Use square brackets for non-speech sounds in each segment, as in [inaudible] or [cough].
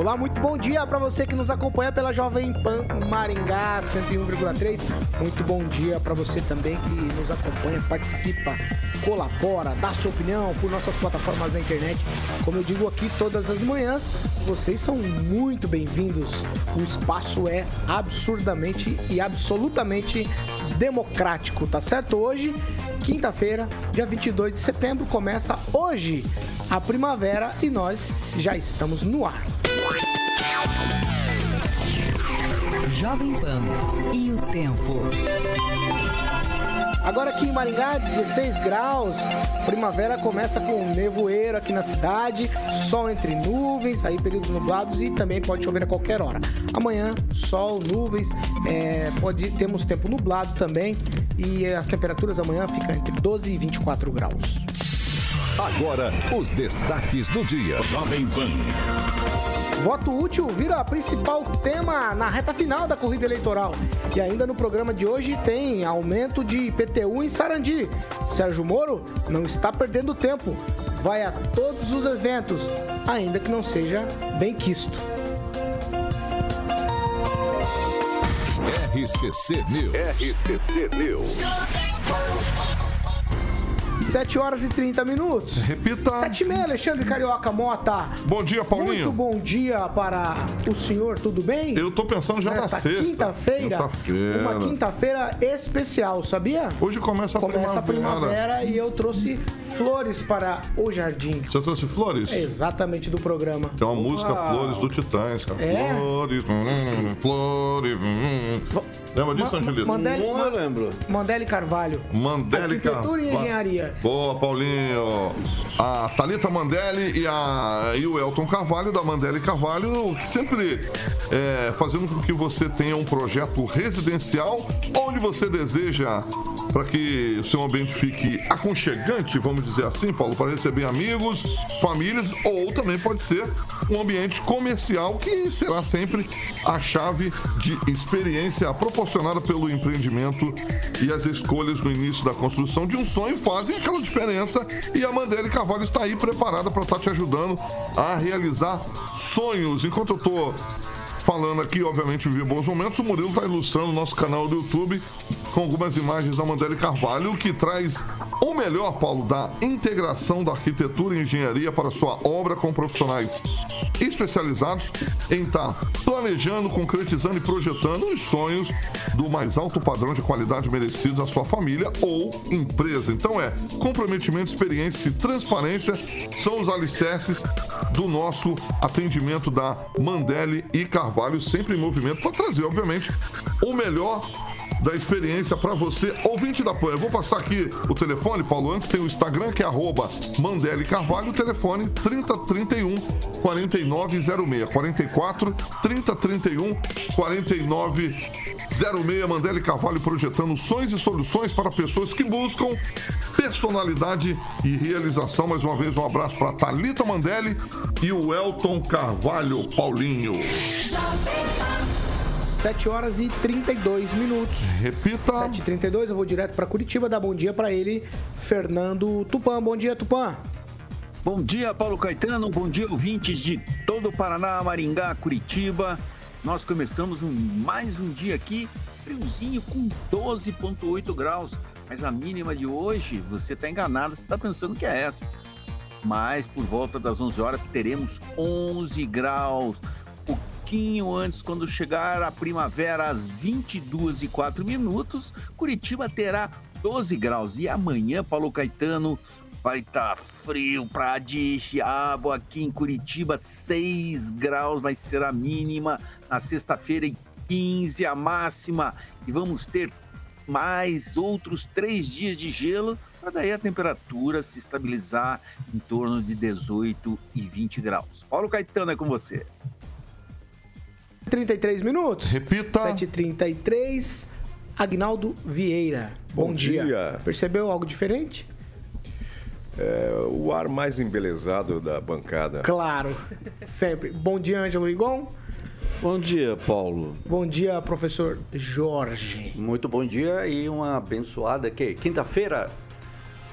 Olá, muito bom dia para você que nos acompanha pela Jovem Pan Maringá 101,3. Muito bom dia para você também que nos acompanha, participa, colabora, dá sua opinião por nossas plataformas da internet. Como eu digo aqui todas as manhãs, vocês são muito bem-vindos. O espaço é absurdamente e absolutamente democrático, tá certo? Hoje, quinta-feira, dia 22 de setembro, começa hoje a primavera e nós já estamos no ar. Jovem Pan e o tempo. Agora aqui em Maringá, 16 graus. Primavera começa com nevoeiro aqui na cidade, sol entre nuvens, aí períodos nublados e também pode chover a qualquer hora. Amanhã, sol, nuvens, é, pode, temos tempo nublado também e as temperaturas amanhã ficam entre 12 e 24 graus. Agora, os destaques do dia. Jovem Pan. Voto útil vira principal tema na reta final da corrida eleitoral. E ainda no programa de hoje tem aumento de IPTU em Sarandi. Sérgio Moro não está perdendo tempo. Vai a todos os eventos, ainda que não seja bem quisto. RCC News. RCC News. 7 horas e 30 minutos. Repita. 7 e meia, Alexandre Carioca Mota. Bom dia, Paulinho. Muito bom dia para o senhor, tudo bem? Eu tô pensando já Nesta na sexta. quinta-feira. Quinta-feira. Uma quinta-feira especial, sabia? Hoje começa a Começa a primavera. primavera e eu trouxe flores para o jardim. Você trouxe flores? Exatamente do programa. Tem uma música Flores do Titãs, cara. É? Flores, hum, flores. hum. Lembra disso, Angelito? Mandele, Não, eu lembro. Mandele Carvalho. Mandele Arquitetura e Carvalho. engenharia. Boa, Paulinho. A Thalita Mandelli e, a, e o Elton Carvalho, da Mandelli Carvalho, sempre é, fazendo com que você tenha um projeto residencial onde você deseja para que o seu ambiente fique aconchegante, vamos dizer assim, Paulo, para receber amigos, famílias, ou também pode ser um ambiente comercial que será sempre a chave de experiência proporcionada pelo empreendimento e as escolhas no início da construção de um sonho fazem aquela diferença e a Mandela Carvalho está aí preparada para estar te ajudando a realizar sonhos. Enquanto eu estou falando aqui, obviamente, viver bons momentos, o Murilo está ilustrando o nosso canal do YouTube com algumas imagens da Mandela Carvalho, que traz o melhor, Paulo, da integração da arquitetura e engenharia para sua obra com profissionais especializados em estar planejando, concretizando e projetando os sonhos do mais alto padrão de qualidade merecido à sua família ou empresa. Então é comprometimento, experiência e transparência são os alicerces do nosso atendimento da Mandele e Carvalho, sempre em movimento, para trazer, obviamente, o melhor da experiência para você, ouvinte da PAN. Eu vou passar aqui o telefone, Paulo. Antes tem o Instagram, que é arroba Mandele Carvalho, telefone 3031 4906. 44 3031 4906. Mandele Carvalho projetando sonhos e soluções para pessoas que buscam personalidade e realização. Mais uma vez, um abraço para Thalita Mandelli e o Elton Carvalho Paulinho. 7 horas e 32 minutos. Repita. 7h32, eu vou direto para Curitiba dar bom dia para ele, Fernando Tupan. Bom dia, Tupan. Bom dia, Paulo Caetano. Bom dia, ouvintes de todo o Paraná, Maringá, Curitiba. Nós começamos um- mais um dia aqui, friozinho com 12,8 graus. Mas a mínima de hoje, você está enganado, você está pensando que é essa. Mas por volta das 11 horas teremos 11 graus. Pouquinho antes, quando chegar a primavera, às 22 e 4 minutos, Curitiba terá 12 graus. E amanhã, Paulo Caetano, vai estar frio pra diabo aqui em Curitiba, 6 graus vai ser a mínima. Na sexta-feira, e 15 a máxima. E vamos ter mais outros três dias de gelo, para daí a temperatura se estabilizar em torno de 18 e 20 graus. Paulo Caetano é com você. 7h33 minutos. Repita. 7h33. Agnaldo Vieira. Bom, Bom dia. dia. Percebeu algo diferente? É, o ar mais embelezado da bancada. Claro, sempre. Bom dia, Ângelo Rigon. Bom dia, Paulo. Bom dia, professor Jorge. Muito bom dia e uma abençoada que quinta-feira.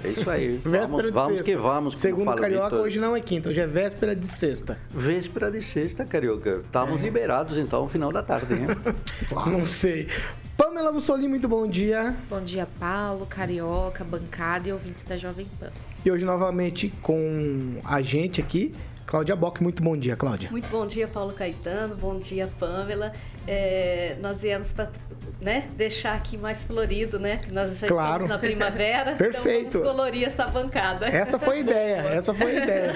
É isso aí. [laughs] Véspera vamos de vamos sexta. que vamos. Segundo fala Carioca, Vitor. hoje não é quinta, hoje é véspera de sexta. Véspera de sexta, Carioca. É. Estamos liberados então no final da tarde, né? [laughs] Não sei. Pamela Mussolini, muito bom dia. Bom dia, Paulo, Carioca, bancada e ouvintes da Jovem Pan. E hoje novamente com a gente aqui, Cláudia Bock. Muito bom dia, Cláudia. Muito bom dia, Paulo Caetano. Bom dia, Pamela. É, nós viemos para né, deixar aqui mais florido, né? Nós já Claro. estamos na primavera. [laughs] Perfeito. Então vamos colorir essa bancada. Essa foi a ideia, essa foi a ideia.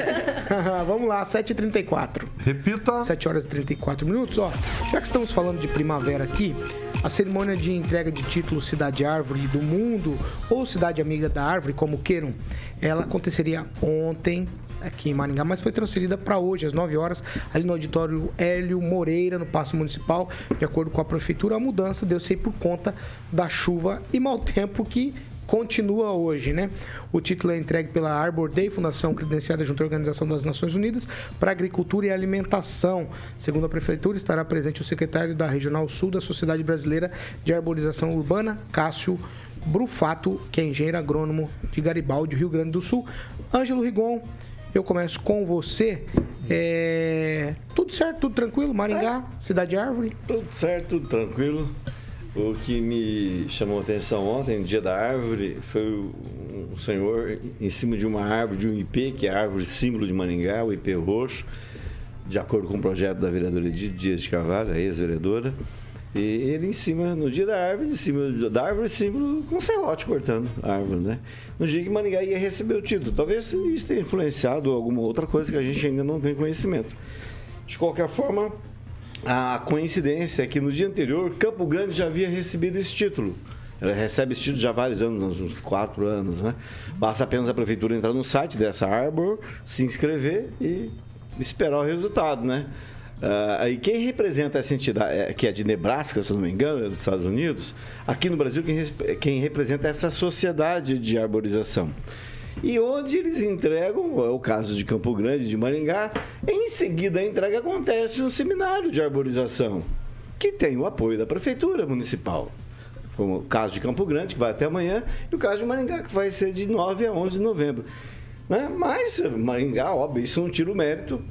[laughs] [laughs] Vamos lá, 7h34. Repita. 7 horas e 34 minutos. Ó, já que estamos falando de primavera aqui, a cerimônia de entrega de título Cidade Árvore do Mundo, ou Cidade Amiga da Árvore, como queiram, ela aconteceria ontem aqui em Maringá, mas foi transferida para hoje, às 9 horas, ali no auditório Hélio Moreira, no Paço Municipal. De acordo com a prefeitura, a mudança deu-se por conta da chuva e mau tempo que continua hoje, né? O título é entregue pela Arbor Day, fundação credenciada junto à Organização das Nações Unidas para Agricultura e Alimentação. Segundo a prefeitura, estará presente o secretário da Regional Sul da Sociedade Brasileira de Arborização Urbana, Cássio Brufato, que é engenheiro agrônomo de Garibaldi, Rio Grande do Sul. Ângelo Rigon, eu começo com você. É, Tudo certo, tudo tranquilo? Maringá, Cidade Árvore? Tudo certo, tudo tranquilo. O que me chamou a atenção ontem, no dia da árvore, foi um senhor em cima de uma árvore, de um IP, que é a árvore símbolo de Maringá, o IP roxo, de acordo com o projeto da vereadora Edith Dias de Carvalho, a ex-vereadora. E ele em cima, no dia da árvore, em cima da árvore, símbolo com serrote cortando a árvore, né? No dia que Maringá ia receber o título. Talvez isso tenha influenciado alguma outra coisa que a gente ainda não tem conhecimento. De qualquer forma, a coincidência é que no dia anterior, Campo Grande já havia recebido esse título. Ela recebe esse título já há vários anos, uns quatro anos, né? Basta apenas a prefeitura entrar no site dessa Arbor, se inscrever e esperar o resultado, né? Ah, e quem representa essa entidade, eh, que é de Nebraska, se não me engano, é dos Estados Unidos, aqui no Brasil, quem, quem representa essa sociedade de arborização. E onde eles entregam, é o caso de Campo Grande, de Maringá, em seguida a entrega acontece no seminário de arborização, que tem o apoio da prefeitura municipal. Como o caso de Campo Grande, que vai até amanhã, e o caso de Maringá, que vai ser de 9 a 11 de novembro. Né? Mas Maringá, óbvio, isso não tira o mérito,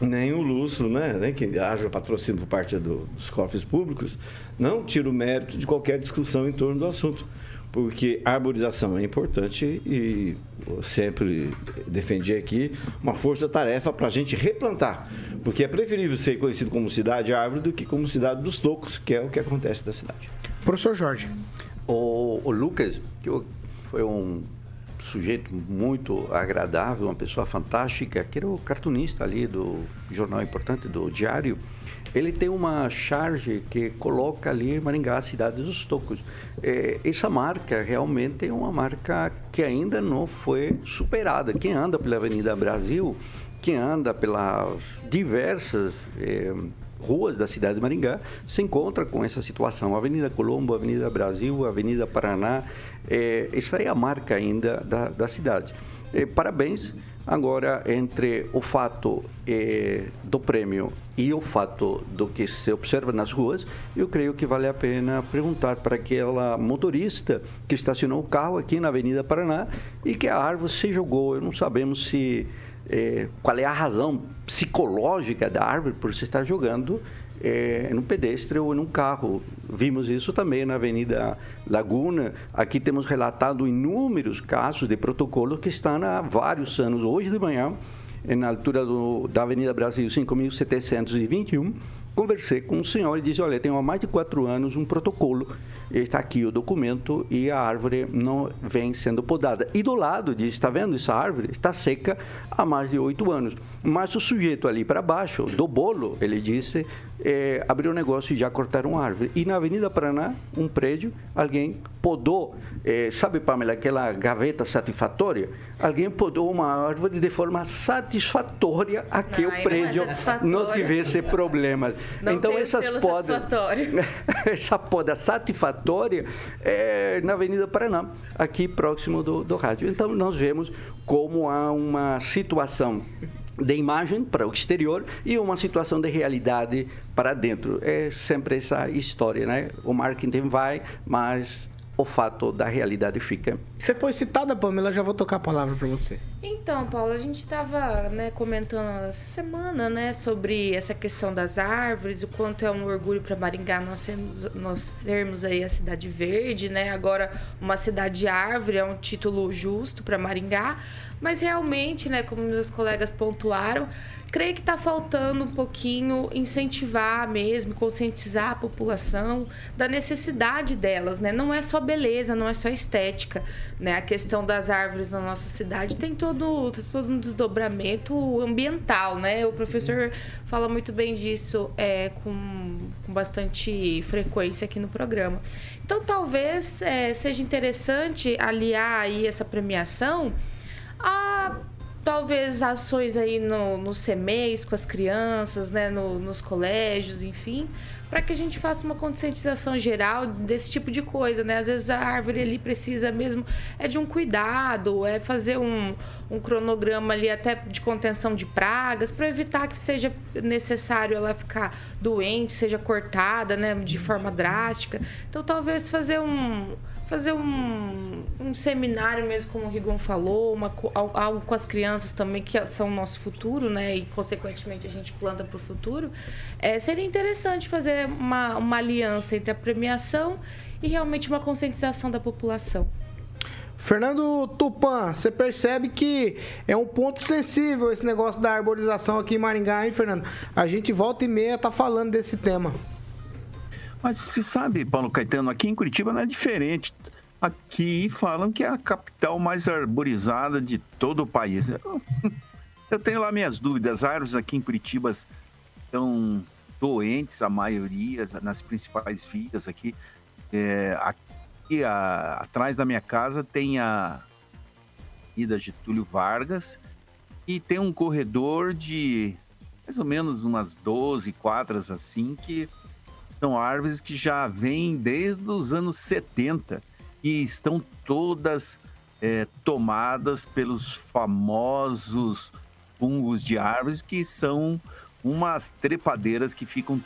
nem o lustro, né? nem que haja patrocínio por parte do- dos cofres públicos, não tira o mérito de qualquer discussão em torno do assunto. Porque a arborização é importante e eu sempre defendi aqui uma força-tarefa para a gente replantar. Porque é preferível ser conhecido como cidade árvore do que como cidade dos tocos, que é o que acontece na cidade. Professor Jorge. O, o Lucas, que eu- foi um sujeito muito agradável, uma pessoa fantástica, que era o cartunista ali do jornal importante, do Diário, ele tem uma charge que coloca ali Maringá, a cidade dos tocos. É, essa marca realmente é uma marca que ainda não foi superada. Quem anda pela Avenida Brasil, quem anda pelas diversas eh, ruas da cidade de Maringá se encontra com essa situação. Avenida Colombo, Avenida Brasil, Avenida Paraná, eh, essa é a marca ainda da, da cidade. Eh, parabéns. Agora, entre o fato eh, do prêmio e o fato do que se observa nas ruas, eu creio que vale a pena perguntar para aquela motorista que estacionou o carro aqui na Avenida Paraná e que a árvore se jogou. Não sabemos se é, qual é a razão psicológica da árvore por se estar jogando é, num pedestre ou num carro. Vimos isso também na Avenida Laguna. Aqui temos relatado inúmeros casos de protocolos que estão há vários anos. Hoje de manhã, na altura do, da Avenida Brasil 5.721, conversei com um senhor e disse, olha, tenho há mais de quatro anos um protocolo está aqui o documento e a árvore não vem sendo podada. E do lado diz, está vendo essa árvore? Está seca há mais de oito anos. Mas o sujeito ali para baixo, do bolo, ele disse, é, abriu um negócio e já cortaram árvore. E na Avenida Paraná, um prédio, alguém podou, é, sabe, Pamela, aquela gaveta satisfatória? Alguém podou uma árvore de forma satisfatória a que Não, o aí não é prédio não tivesse problemas. Não então essas podas, [laughs] essa poda satisfatória é na Avenida Paraná, aqui próximo do, do rádio. Então nós vemos como há uma situação de imagem para o exterior e uma situação de realidade para dentro. É sempre essa história, né? O marketing vai, mas o fato da realidade fica. Você foi citada, Pamela, já vou tocar a palavra para você. Então, Paulo, a gente estava né, comentando essa semana né, sobre essa questão das árvores, o quanto é um orgulho para Maringá nós sermos, nós sermos aí a cidade verde, né? Agora, uma cidade árvore é um título justo para Maringá, mas realmente, né, como meus colegas pontuaram, creio que está faltando um pouquinho incentivar mesmo, conscientizar a população da necessidade delas, né? Não é só beleza, não é só estética, né? A questão das árvores na nossa cidade tem todo, todo um desdobramento ambiental, né? O professor fala muito bem disso é, com, com bastante frequência aqui no programa. Então, talvez é, seja interessante aliar aí essa premiação a talvez ações aí no, no CEMEIS com as crianças, né, no- nos colégios, enfim, para que a gente faça uma conscientização geral desse tipo de coisa, né? Às vezes a árvore ali precisa mesmo é de um cuidado, é fazer um, um cronograma ali até de contenção de pragas para evitar que seja necessário ela ficar doente, seja cortada, né, de forma drástica. Então talvez fazer um fazer um, um seminário mesmo, como o Rigon falou, uma, algo com as crianças também, que são o nosso futuro, né? E, consequentemente, a gente planta para o futuro. É, seria interessante fazer uma, uma aliança entre a premiação e realmente uma conscientização da população. Fernando Tupan, você percebe que é um ponto sensível esse negócio da arborização aqui em Maringá, hein, Fernando? A gente volta e meia tá falando desse tema. Mas você sabe, Paulo Caetano, aqui em Curitiba não é diferente. Aqui falam que é a capital mais arborizada de todo o país. Eu, [laughs] eu tenho lá minhas dúvidas. As árvores aqui em Curitiba estão doentes, a maioria, nas principais vias aqui. É, aqui a- atrás da minha casa tem a Ida Getúlio Vargas e tem um corredor de mais ou menos umas 12 quadras assim que são árvores que já vêm desde os anos 70 e estão todas é, tomadas pelos famosos fungos de árvores que são umas trepadeiras que ficam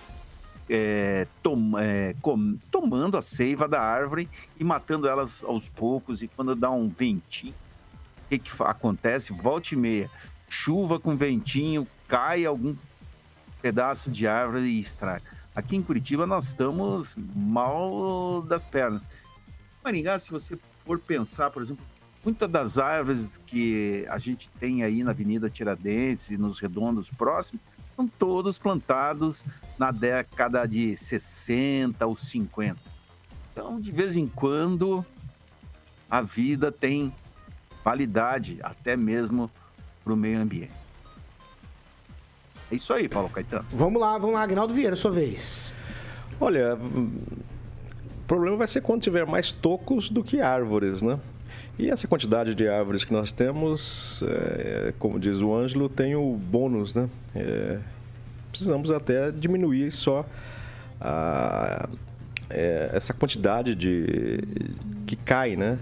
é, tom- é, com- tomando a seiva da árvore e matando elas aos poucos. E quando dá um ventinho, o que, que acontece? Volta e meia, chuva com ventinho, cai algum pedaço de árvore e estraga. Aqui em Curitiba nós estamos mal das pernas. Maringá, se você for pensar, por exemplo, muitas das árvores que a gente tem aí na Avenida Tiradentes e nos redondos próximos, são todos plantados na década de 60 ou 50. Então, de vez em quando, a vida tem validade, até mesmo para o meio ambiente. É isso aí, Paulo Caetano. Vamos lá, vamos lá, Agnaldo Vieira, sua vez. Olha, o problema vai ser quando tiver mais tocos do que árvores, né? E essa quantidade de árvores que nós temos, é, como diz o Ângelo, tem o bônus, né? É, precisamos até diminuir só a- é, essa quantidade de que cai, né?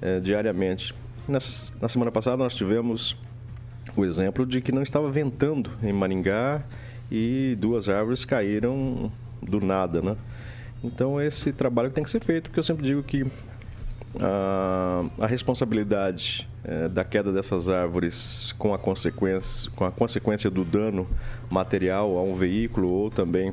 é, diariamente. Nessa, na semana passada nós tivemos o exemplo de que não estava ventando em Maringá e duas árvores caíram do nada, né? Então esse trabalho tem que ser feito, porque eu sempre digo que a, a responsabilidade eh, da queda dessas árvores com a consequência com a consequência do dano material a um veículo ou também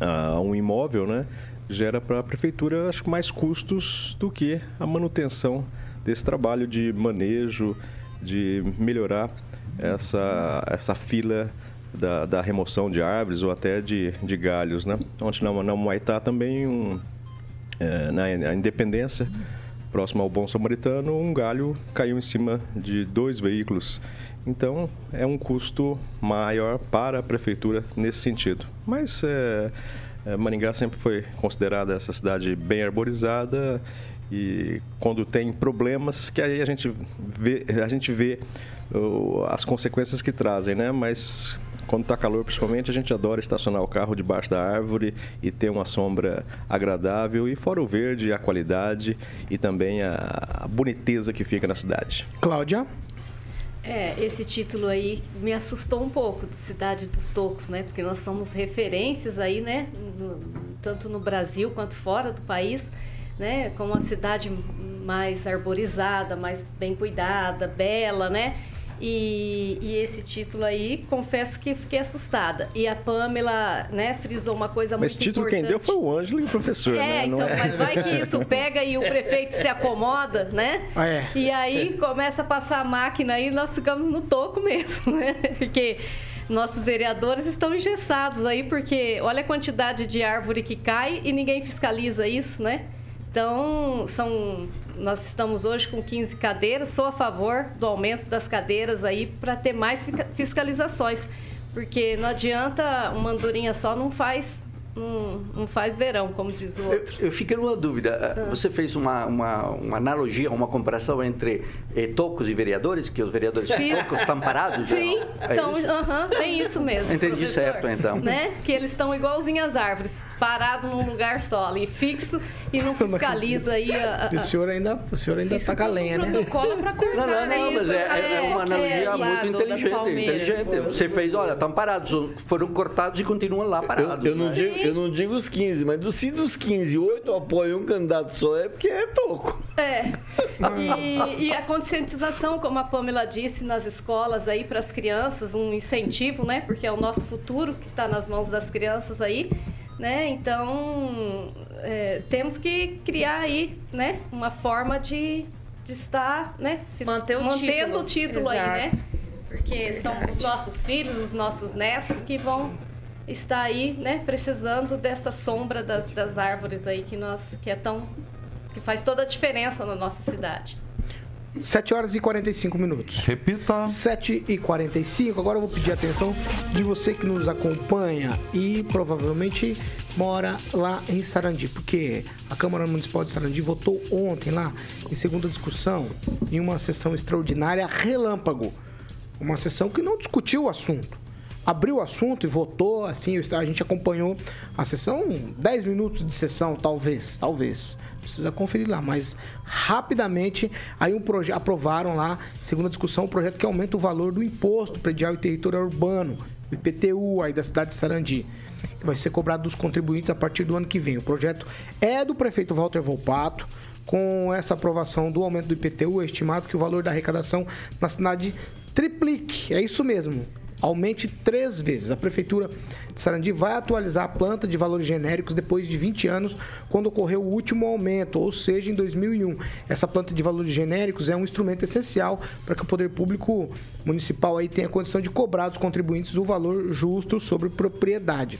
a um imóvel, né, gera para a prefeitura acho mais custos do que a manutenção desse trabalho de manejo, de melhorar essa essa fila da, da remoção de árvores ou até de, de galhos, né? Ontem na, na Humaitá também um, é, na, na Independência, próximo ao Bom Samaritano, um galho caiu em cima de dois veículos. Então, é um custo maior para a prefeitura nesse sentido. Mas é, é, Maringá sempre foi considerada essa cidade bem arborizada e quando tem problemas, que aí a gente vê, a gente vê uh, as consequências que trazem, né? Mas quando está calor, principalmente, a gente adora estacionar o carro debaixo da árvore e ter uma sombra agradável. E fora o verde, a qualidade e também a, a boniteza que fica na cidade. Cláudia? É, esse título aí me assustou um pouco, de Cidade dos Tocos, né? Porque nós somos referências aí, né? No, tanto no Brasil quanto fora do país, né? Como uma cidade mais arborizada, mais bem cuidada, bela, né? E, e, esse título aí, confesso que fiquei assustada. E a Pamela, né, frisou uma coisa mas muito título importante. quem deu foi o Ângelo e o professor, é, né? Então, é... mas vai que isso pega e o [laughs] prefeito se acomoda, né? É. E aí começa a passar a máquina aí e nós ficamos no toco mesmo, né? [laughs] Porque nossos vereadores estão engessados aí, porque olha a quantidade de árvore que cai e ninguém fiscaliza isso, né? Então, são nós estamos hoje com 15 cadeiras, sou a favor do aumento das cadeiras aí para ter mais fiscalizações, porque não adianta uma andorinha só não faz não, não faz verão, como diz o outro. Eu, eu fiquei numa dúvida. Ah. Você fez uma, uma, uma, analogia, uma comparação entre eh, tocos e vereadores, que os vereadores Fiz. tocos estão parados? Sim, É então, isso? aham, é isso mesmo. Entendi professor. certo, então. Né? Que eles estão igualzinho às árvores, parados num lugar só ali, fixo, e não [laughs] fiscaliza aí a... a- O senhor ainda, o senhor ainda Isso taca a tudo lenha, né? protocolo pra cortar, Não, não, né? não, mas é, é- é uma é analogia muito inteligente, inteligente. Você fez, olha, estão parados, foram cortados e continuam lá parados. Eu, eu não né? digo, eu não digo os 15, mas do, se dos 15, 8 apoiam um candidato só, é porque é toco. É. E, e a conscientização, como a Pamela disse, nas escolas aí para as crianças, um incentivo, né? Porque é o nosso futuro que está nas mãos das crianças aí, né? Então, é, temos que criar aí, né? Uma forma de, de estar, né? Manter o mantendo título. o título aí, né? Exato. Porque são os nossos filhos, os nossos netos que vão estar aí, né? Precisando dessa sombra das, das árvores aí que nós que é tão que faz toda a diferença na nossa cidade. 7 horas e 45 minutos. Repita. 7 e 45 Agora eu vou pedir a atenção de você que nos acompanha e provavelmente mora lá em Sarandi, porque a Câmara Municipal de Sarandi votou ontem lá, em segunda discussão, em uma sessão extraordinária relâmpago. Uma sessão que não discutiu o assunto. Abriu o assunto e votou, assim, a gente acompanhou a sessão, 10 minutos de sessão, talvez, talvez precisa conferir lá, mas rapidamente aí um projeto aprovaram lá, segunda discussão, um projeto que aumenta o valor do imposto predial e territorial urbano, IPTU aí da cidade de Sarandi, que vai ser cobrado dos contribuintes a partir do ano que vem. O projeto é do prefeito Walter Volpato. Com essa aprovação do aumento do IPTU, é estimado que o valor da arrecadação na cidade triplique. É isso mesmo aumente três vezes. A Prefeitura de Sarandi vai atualizar a planta de valores genéricos depois de 20 anos, quando ocorreu o último aumento, ou seja, em 2001. Essa planta de valores genéricos é um instrumento essencial para que o poder público municipal aí tenha condição de cobrar dos contribuintes o valor justo sobre propriedade.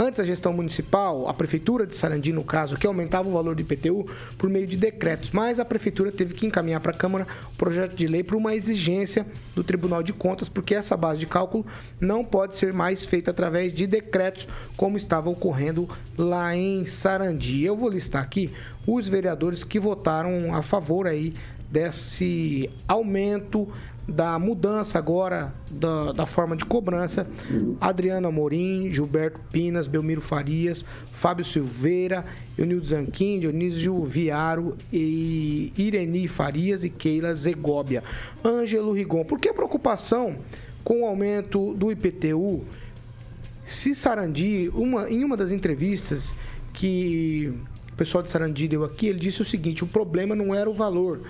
Antes, a gestão municipal, a prefeitura de Sarandi, no caso, que aumentava o valor do IPTU por meio de decretos, mas a prefeitura teve que encaminhar para a Câmara o projeto de lei por uma exigência do Tribunal de Contas, porque essa base de cálculo não pode ser mais feita através de decretos, como estava ocorrendo lá em Sarandi. Eu vou listar aqui os vereadores que votaram a favor aí desse aumento da mudança agora da, da, forma de cobrança. Adriana Morim, Gilberto Pinas, Belmiro Farias, Fábio Silveira, Eunildo Zanquim, Dionísio Viaro, e Ireni Farias e Keila Zegóbia. Ângelo Rigon, por que a preocupação com o aumento do IPTU? Se Sarandi, uma, em uma das entrevistas que o pessoal de Sarandi deu aqui, ele disse o seguinte: o problema não era o valor.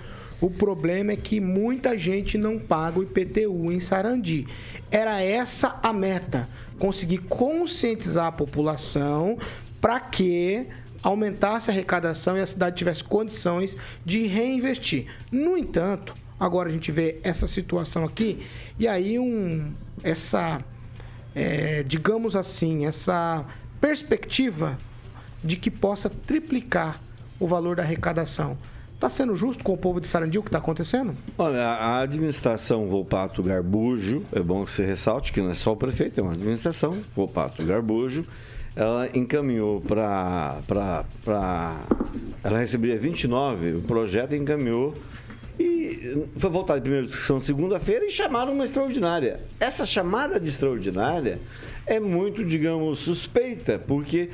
O problema é que muita gente não paga o IPTU em Sarandi. Era essa a meta: conseguir conscientizar a população para que aumentasse a arrecadação e a cidade tivesse condições de reinvestir. No entanto, agora a gente vê essa situação aqui e aí um essa é, digamos assim essa perspectiva de que possa triplicar o valor da arrecadação. Está sendo justo com o povo de Sarandi o que está acontecendo? Olha, a administração Volpato Garbujo, é bom que você ressalte que não é só o prefeito, é uma administração Volpato Garbujo, ela encaminhou para. Ela recebia 29, o projeto encaminhou e foi voltado em primeira discussão segunda-feira e chamaram uma extraordinária. Essa chamada de extraordinária é muito, digamos, suspeita, porque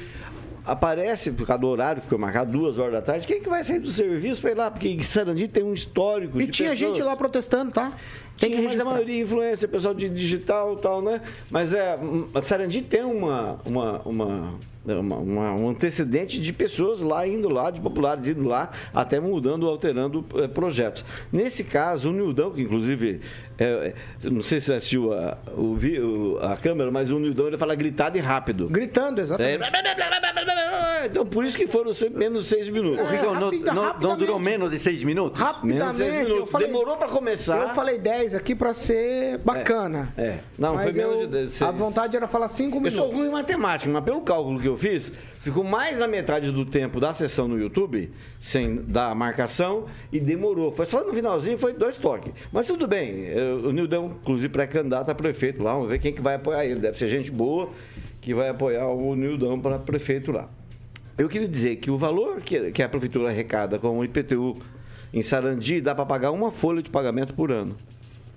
aparece por causa do horário, ficou marcado duas horas da tarde. Quem que vai sair do serviço para ir lá? Porque Sarandi tem um histórico E tinha pessoas. gente lá protestando, tá? Tem que mas a registrar. maioria é influência, pessoal de digital e tal, né? Mas é, a Sarandi tem uma, uma, uma, uma- uma- um antecedente de pessoas lá indo lá, de populares indo lá, até mudando, alterando eh, projetos. Nesse caso, o Nildão, que inclusive, é, é, não sei se você assistiu a, o, a câmera, mas o Nildão ele fala gritado e rápido. Gritando, exatamente. É, então por isso que foram sempre menos de seis minutos. Rico, não, não- não rapidamente. durou menos de seis minutos? Menos de seis Rapidamente, minutos. falei, Demorou para começar. eu falei 10 aqui para ser bacana. É. Não, mas foi menos eu- de seis. A vontade era falar 5 Eu minutos. sou ruim em matemática, mas pelo cálculo que eu fiz, ficou mais da metade do tempo da sessão no YouTube, sem dar marcação, e demorou. Foi só no finalzinho, foi dois toques. Mas tudo bem, eu- o Nildão, inclusive pré-candidato a prefeito lá, vamos ver quem que vai apoiar ele. Deve ser gente boa que vai apoiar o Nildão para prefeito lá. Eu queria dizer que o valor que, que a prefeitura arrecada com o IPTU em Sarandi dá para pagar uma folha de pagamento por ano.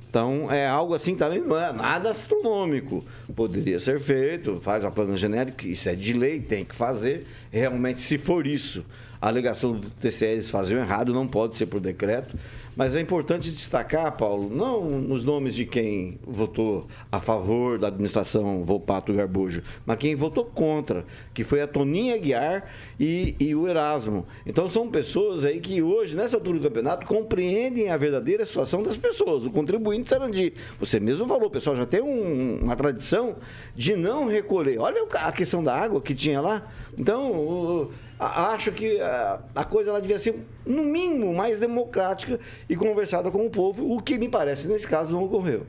Então, é algo assim também, não é nada astronômico. Poderia ser feito, faz a plana genérica, isso é de lei, tem que fazer. Realmente, se for isso, a alegação do TCE eles faziam errado, não pode ser por decreto. Mas é importante destacar, Paulo, não nos nomes de quem votou a favor da administração Volpato Garbujo, mas quem votou contra, que foi a Toninha Guiar e, e o Erasmo. Então são pessoas aí que hoje, nessa altura do campeonato, compreendem a verdadeira situação das pessoas, o contribuinte de Sarandi. Você mesmo falou, pessoal já tem um- uma tradição de não recolher. Olha a questão da água que tinha lá. Então, o- acho que a, a coisa ela devia ser, no mínimo, mais democrática e conversada com o povo, o que me parece, nesse caso, não ocorreu.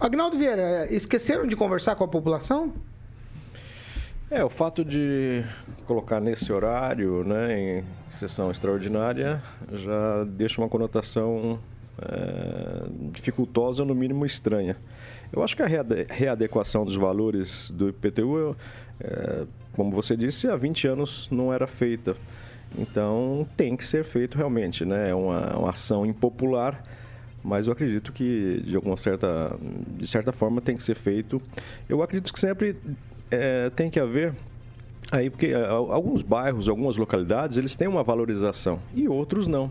Agnaldo Vieira, esqueceram de conversar com a população? É, o fato de colocar nesse horário, né, em sessão extraordinária, já deixa uma conotação é, dificultosa, no mínimo estranha. Eu acho que a reade- readequação dos valores do IPTU, é, como você disse, há 20 anos não era feita. Então tem que ser feito realmente, né? É uma, uma ação impopular, mas eu acredito que de alguma certa, de certa forma tem que ser feito. Eu acredito que sempre é, tem que haver aí porque alguns bairros, algumas localidades, eles têm uma valorização e outros não.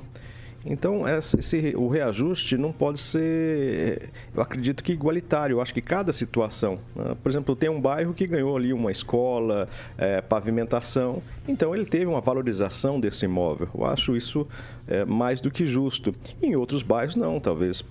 Então, esse, o reajuste não pode ser, eu acredito que igualitário. Eu acho que cada situação. né? Por exemplo, tem um bairro que ganhou ali uma escola, é, pavimentação. Então, ele teve uma valorização desse imóvel. Eu acho isso é, mais do que justo. Em outros bairros, não. Talvez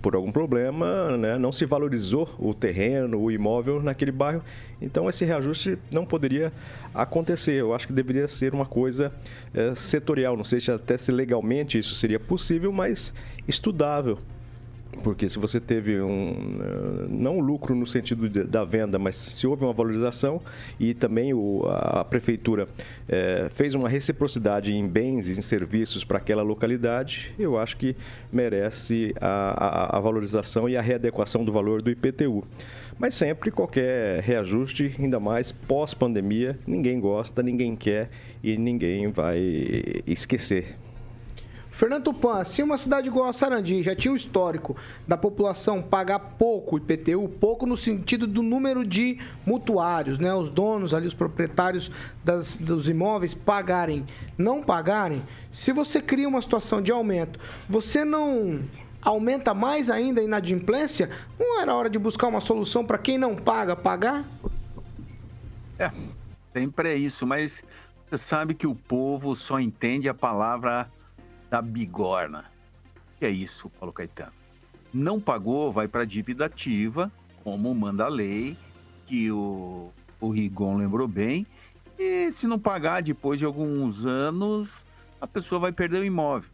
por algum problema, né, não se valorizou o terreno, o imóvel naquele bairro. Então, esse reajuste não poderia acontecer. Eu acho que deveria ser uma coisa eh, setorial. Não sei se até se legalmente isso seria possível, mas estudável. Porque se você teve um, eh, não lucro no sentido de- da venda, mas se houve uma valorização e também o- a, a prefeitura eh, fez uma reciprocidade em bens e em serviços para aquela localidade, eu acho que merece a, a- a valorização e a readequação do valor do IPTU. Mas sempre qualquer reajuste, ainda mais pós-pandemia, ninguém gosta, ninguém quer e ninguém vai esquecer. Fernando Tupan, se uma cidade igual a Sarandi já tinha o histórico da população pagar pouco IPTU, pouco no sentido do número de mutuários, né? Os donos ali, os proprietários das- dos imóveis pagarem, não pagarem, se você cria uma situação de aumento, você não aumenta mais ainda a inadimplência? Não era hora de buscar uma solução para quem não paga, pagar? É, sempre é isso, mas você sabe que o povo só entende a palavra da bigorna. Que é isso, Paulo Caetano? Não pagou, vai para dívida ativa, como manda a lei, que o, o Rigon lembrou bem. E se não pagar depois de alguns anos, a pessoa vai perder o imóvel.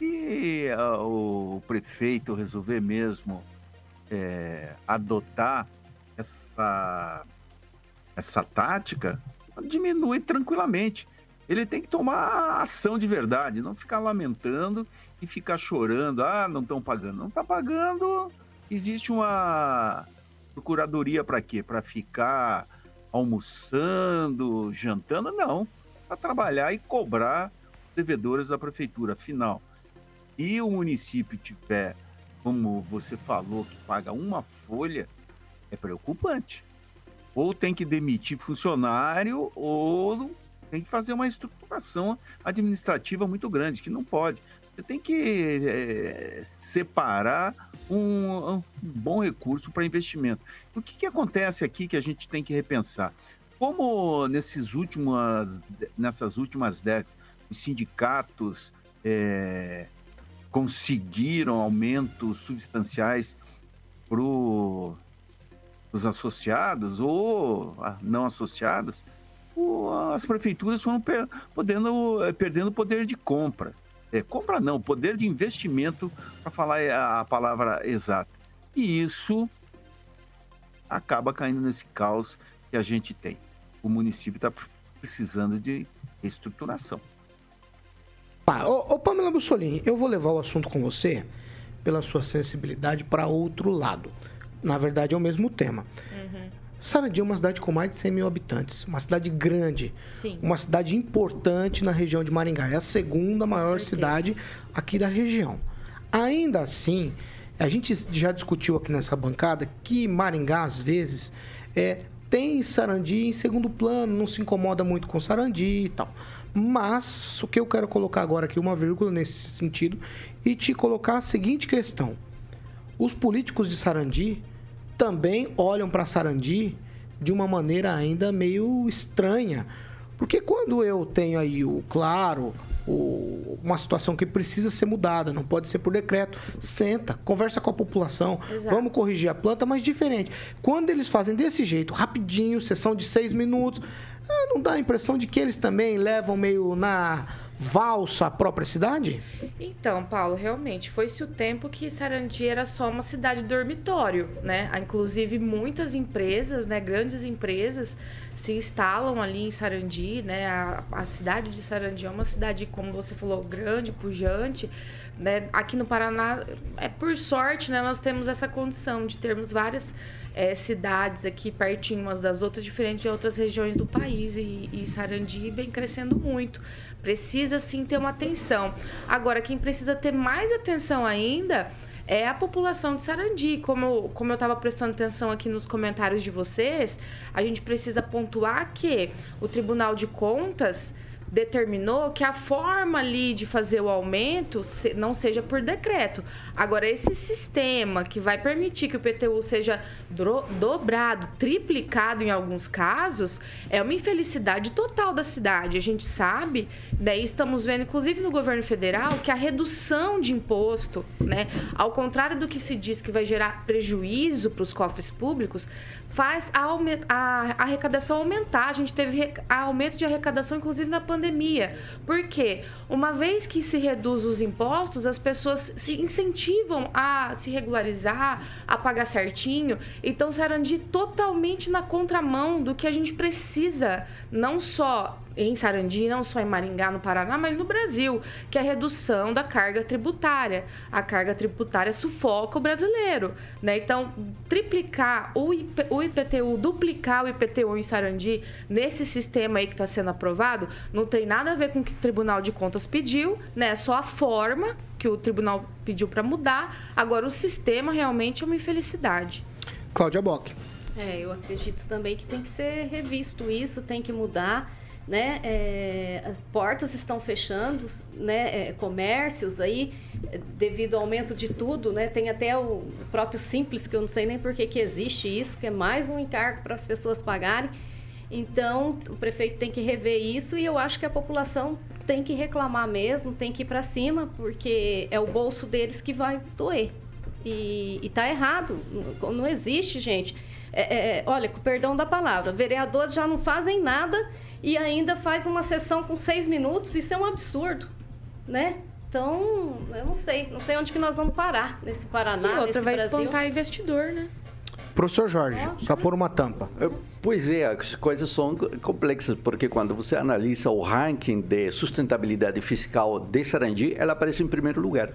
E ah, o prefeito resolver mesmo é, adotar essa essa tática diminui tranquilamente. Ele tem que tomar ação de verdade, não ficar lamentando e ficar chorando. Ah, não estão pagando. Não está pagando. Existe uma procuradoria para quê? Para ficar almoçando, jantando? Não. Para trabalhar e cobrar devedores da prefeitura. Afinal, e o município tiver, como você falou, que paga uma folha, é preocupante. Ou tem que demitir funcionário, ou tem que fazer uma estruturação administrativa muito grande, que não pode. Você tem que é, separar um, um, bom recurso para investimento. O que, que acontece aqui que a gente tem que repensar? Como nesses últimas, nessas últimas décadas os sindicatos é, conseguiram aumentos substanciais para os associados ou não associados, as prefeituras foram per, podendo, eh, perdendo poder de compra. É, compra não, poder de investimento, para falar a, a palavra exata. E isso acaba caindo nesse caos que a gente tem. O município está precisando de reestruturação. Ah, ô, ô Pamela Bussolini, eu vou levar o assunto com você pela sua sensibilidade para outro lado. Na verdade, é o mesmo tema. Uhum. Sarandi é uma cidade com mais de 100 mil habitantes, uma cidade grande, Sim. uma cidade importante na região de Maringá. É a segunda maior cidade aqui da região. Ainda assim, a gente já discutiu aqui nessa bancada que Maringá, às vezes, é, tem Sarandi em segundo plano, não se incomoda muito com Sarandi e tal. Mas o que eu quero colocar agora aqui, uma vírgula nesse sentido, e te colocar a seguinte questão: os políticos de Sarandi também olham para Sarandi de uma maneira ainda meio estranha. Porque quando eu tenho aí o claro, o, uma situação que precisa ser mudada, não pode ser por decreto, senta, conversa com a população, Exato. vamos corrigir a planta, mas diferente. Quando eles fazem desse jeito, rapidinho, sessão de seis minutos, ah, não dá a impressão de que eles também levam meio na valsa a própria cidade? Então, Paulo, realmente, foi-se o tempo que Sarandi era só uma cidade dormitório, né? Inclusive, muitas empresas, né, grandes empresas, se instalam ali em Sarandi, né? A, a cidade de Sarandi é uma cidade, como você falou, grande, pujante, né? Aqui no Paraná, é por sorte, né, nós temos essa condição de termos várias é, cidades aqui pertinho umas das outras, diferente de outras regiões do país. E, e Sarandi vem crescendo muito. Precisa sim ter uma atenção. Agora, quem precisa ter mais atenção ainda é a população de Sarandi. Como, como eu estava prestando atenção aqui nos comentários de vocês, a gente precisa pontuar que o Tribunal de Contas determinou que a forma ali de fazer o aumento não seja por decreto. Agora, esse sistema que vai permitir que o PTU seja dobrado, triplicado em alguns casos, é uma infelicidade total da cidade. A gente sabe, daí estamos vendo, inclusive no governo federal, que a redução de imposto, né, ao contrário do que se diz que vai gerar prejuízo para os cofres públicos, faz a, a, arrecadação aumentar. A gente teve aumento de arrecadação, inclusive na pandemia. Por quê? Uma vez que se reduz os impostos, as pessoas se incentivam a se regularizar, a pagar certinho. Então, Sarandi totalmente na contramão do que a gente precisa, não só em Sarandi, não só em Maringá, no Paraná, mas no Brasil, que é a redução da carga tributária. A carga tributária sufoca o brasileiro, né? Então, triplicar o, IP, o IPTU, duplicar o IPTU em Sarandi nesse sistema aí que está sendo aprovado, não tem nada a ver com o que o Tribunal de Contas pediu, né? É só a forma que o tribunal pediu para mudar. Agora, o sistema realmente é uma infelicidade. Cláudia Bock. É, eu acredito também que tem que ser revisto isso, tem que mudar né? É, portas estão fechando, né? É, comércios aí, devido ao aumento de tudo, né? Tem até o próprio Simples, que eu não sei nem por que, que existe isso, que é mais um encargo para as pessoas pagarem. Então, o prefeito tem que rever isso e eu acho que a população tem que reclamar mesmo, tem que ir para cima, porque é o bolso deles que vai doer. E, e tá errado, não, não existe, gente. É, é, olha, com perdão da palavra, vereadores já não fazem nada e ainda faz uma sessão com seis minutos, isso é um absurdo, né? Então, eu não sei, não sei onde que nós vamos parar nesse Paraná, e outra nesse vai Brasil. espantar investidor, né? Professor Jorge, para pôr uma tampa. Pois é, as coisas são complexas, porque quando você analisa o ranking de sustentabilidade fiscal de Sarandi, ela aparece em primeiro lugar.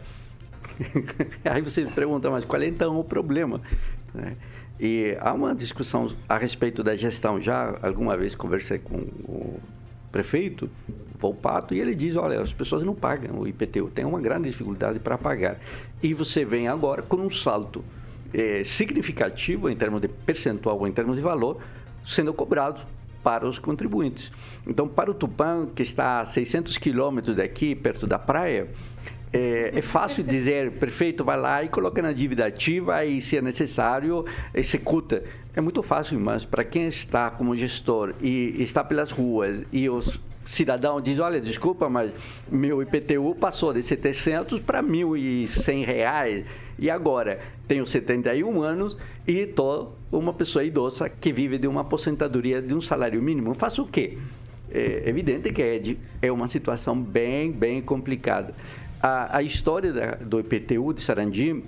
[laughs] Aí você pergunta, mas qual é então o problema? E há uma discussão a respeito da gestão. Já alguma vez conversei com o prefeito, Volpato, e ele diz, olha, as pessoas não pagam o IPTU, tem uma grande dificuldade para pagar. E você vem agora com um salto é, significativo em termos de percentual ou em termos de valor, sendo cobrado para os contribuintes. Então, para o Tupã, que está a 600 quilômetros daqui, perto da praia, é, é, fácil dizer, prefeito, vai lá e coloca na dívida ativa e, se é necessário, executa. É muito fácil, mas para quem está como gestor e está pelas ruas e os cidadão diz, olha, desculpa, mas meu IPTU passou de 700 para 1.100 reais e agora tenho 71 anos e estou uma pessoa idosa que vive de uma aposentadoria de um salário mínimo. Faço o quê? É evidente que é, de, é uma situação bem, bem complicada. A, a história da, do IPTU de Sarandi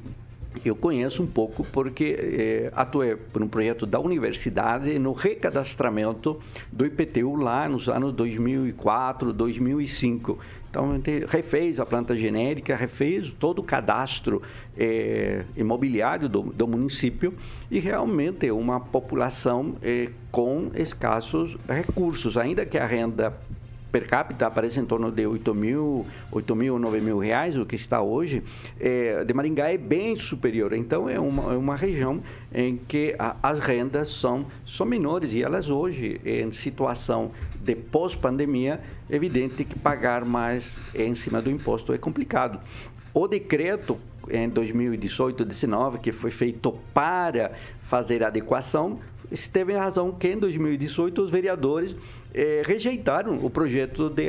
eu conheço um pouco porque é, atuei por um projeto da universidade no recadastramento do IPTU lá nos anos 2004, 2005. Então, a gente refez a planta genérica, refez todo o cadastro é, imobiliário do, do, município e realmente uma população é, com escassos recursos, ainda que a renda per capita aparece em torno de 8 mil, 8 mil, 9 mil reais, o que está hoje, é, de Maringá é bem superior. Então, é uma, é uma região em que a, as rendas são, são menores e elas hoje, em situação de pós-pandemia, é evidente que pagar mais em cima do imposto é complicado. O decreto em 2018, 19, que foi feito para fazer adequação, teve a razão que em 2018 os vereadores é, rejeitaram o projeto de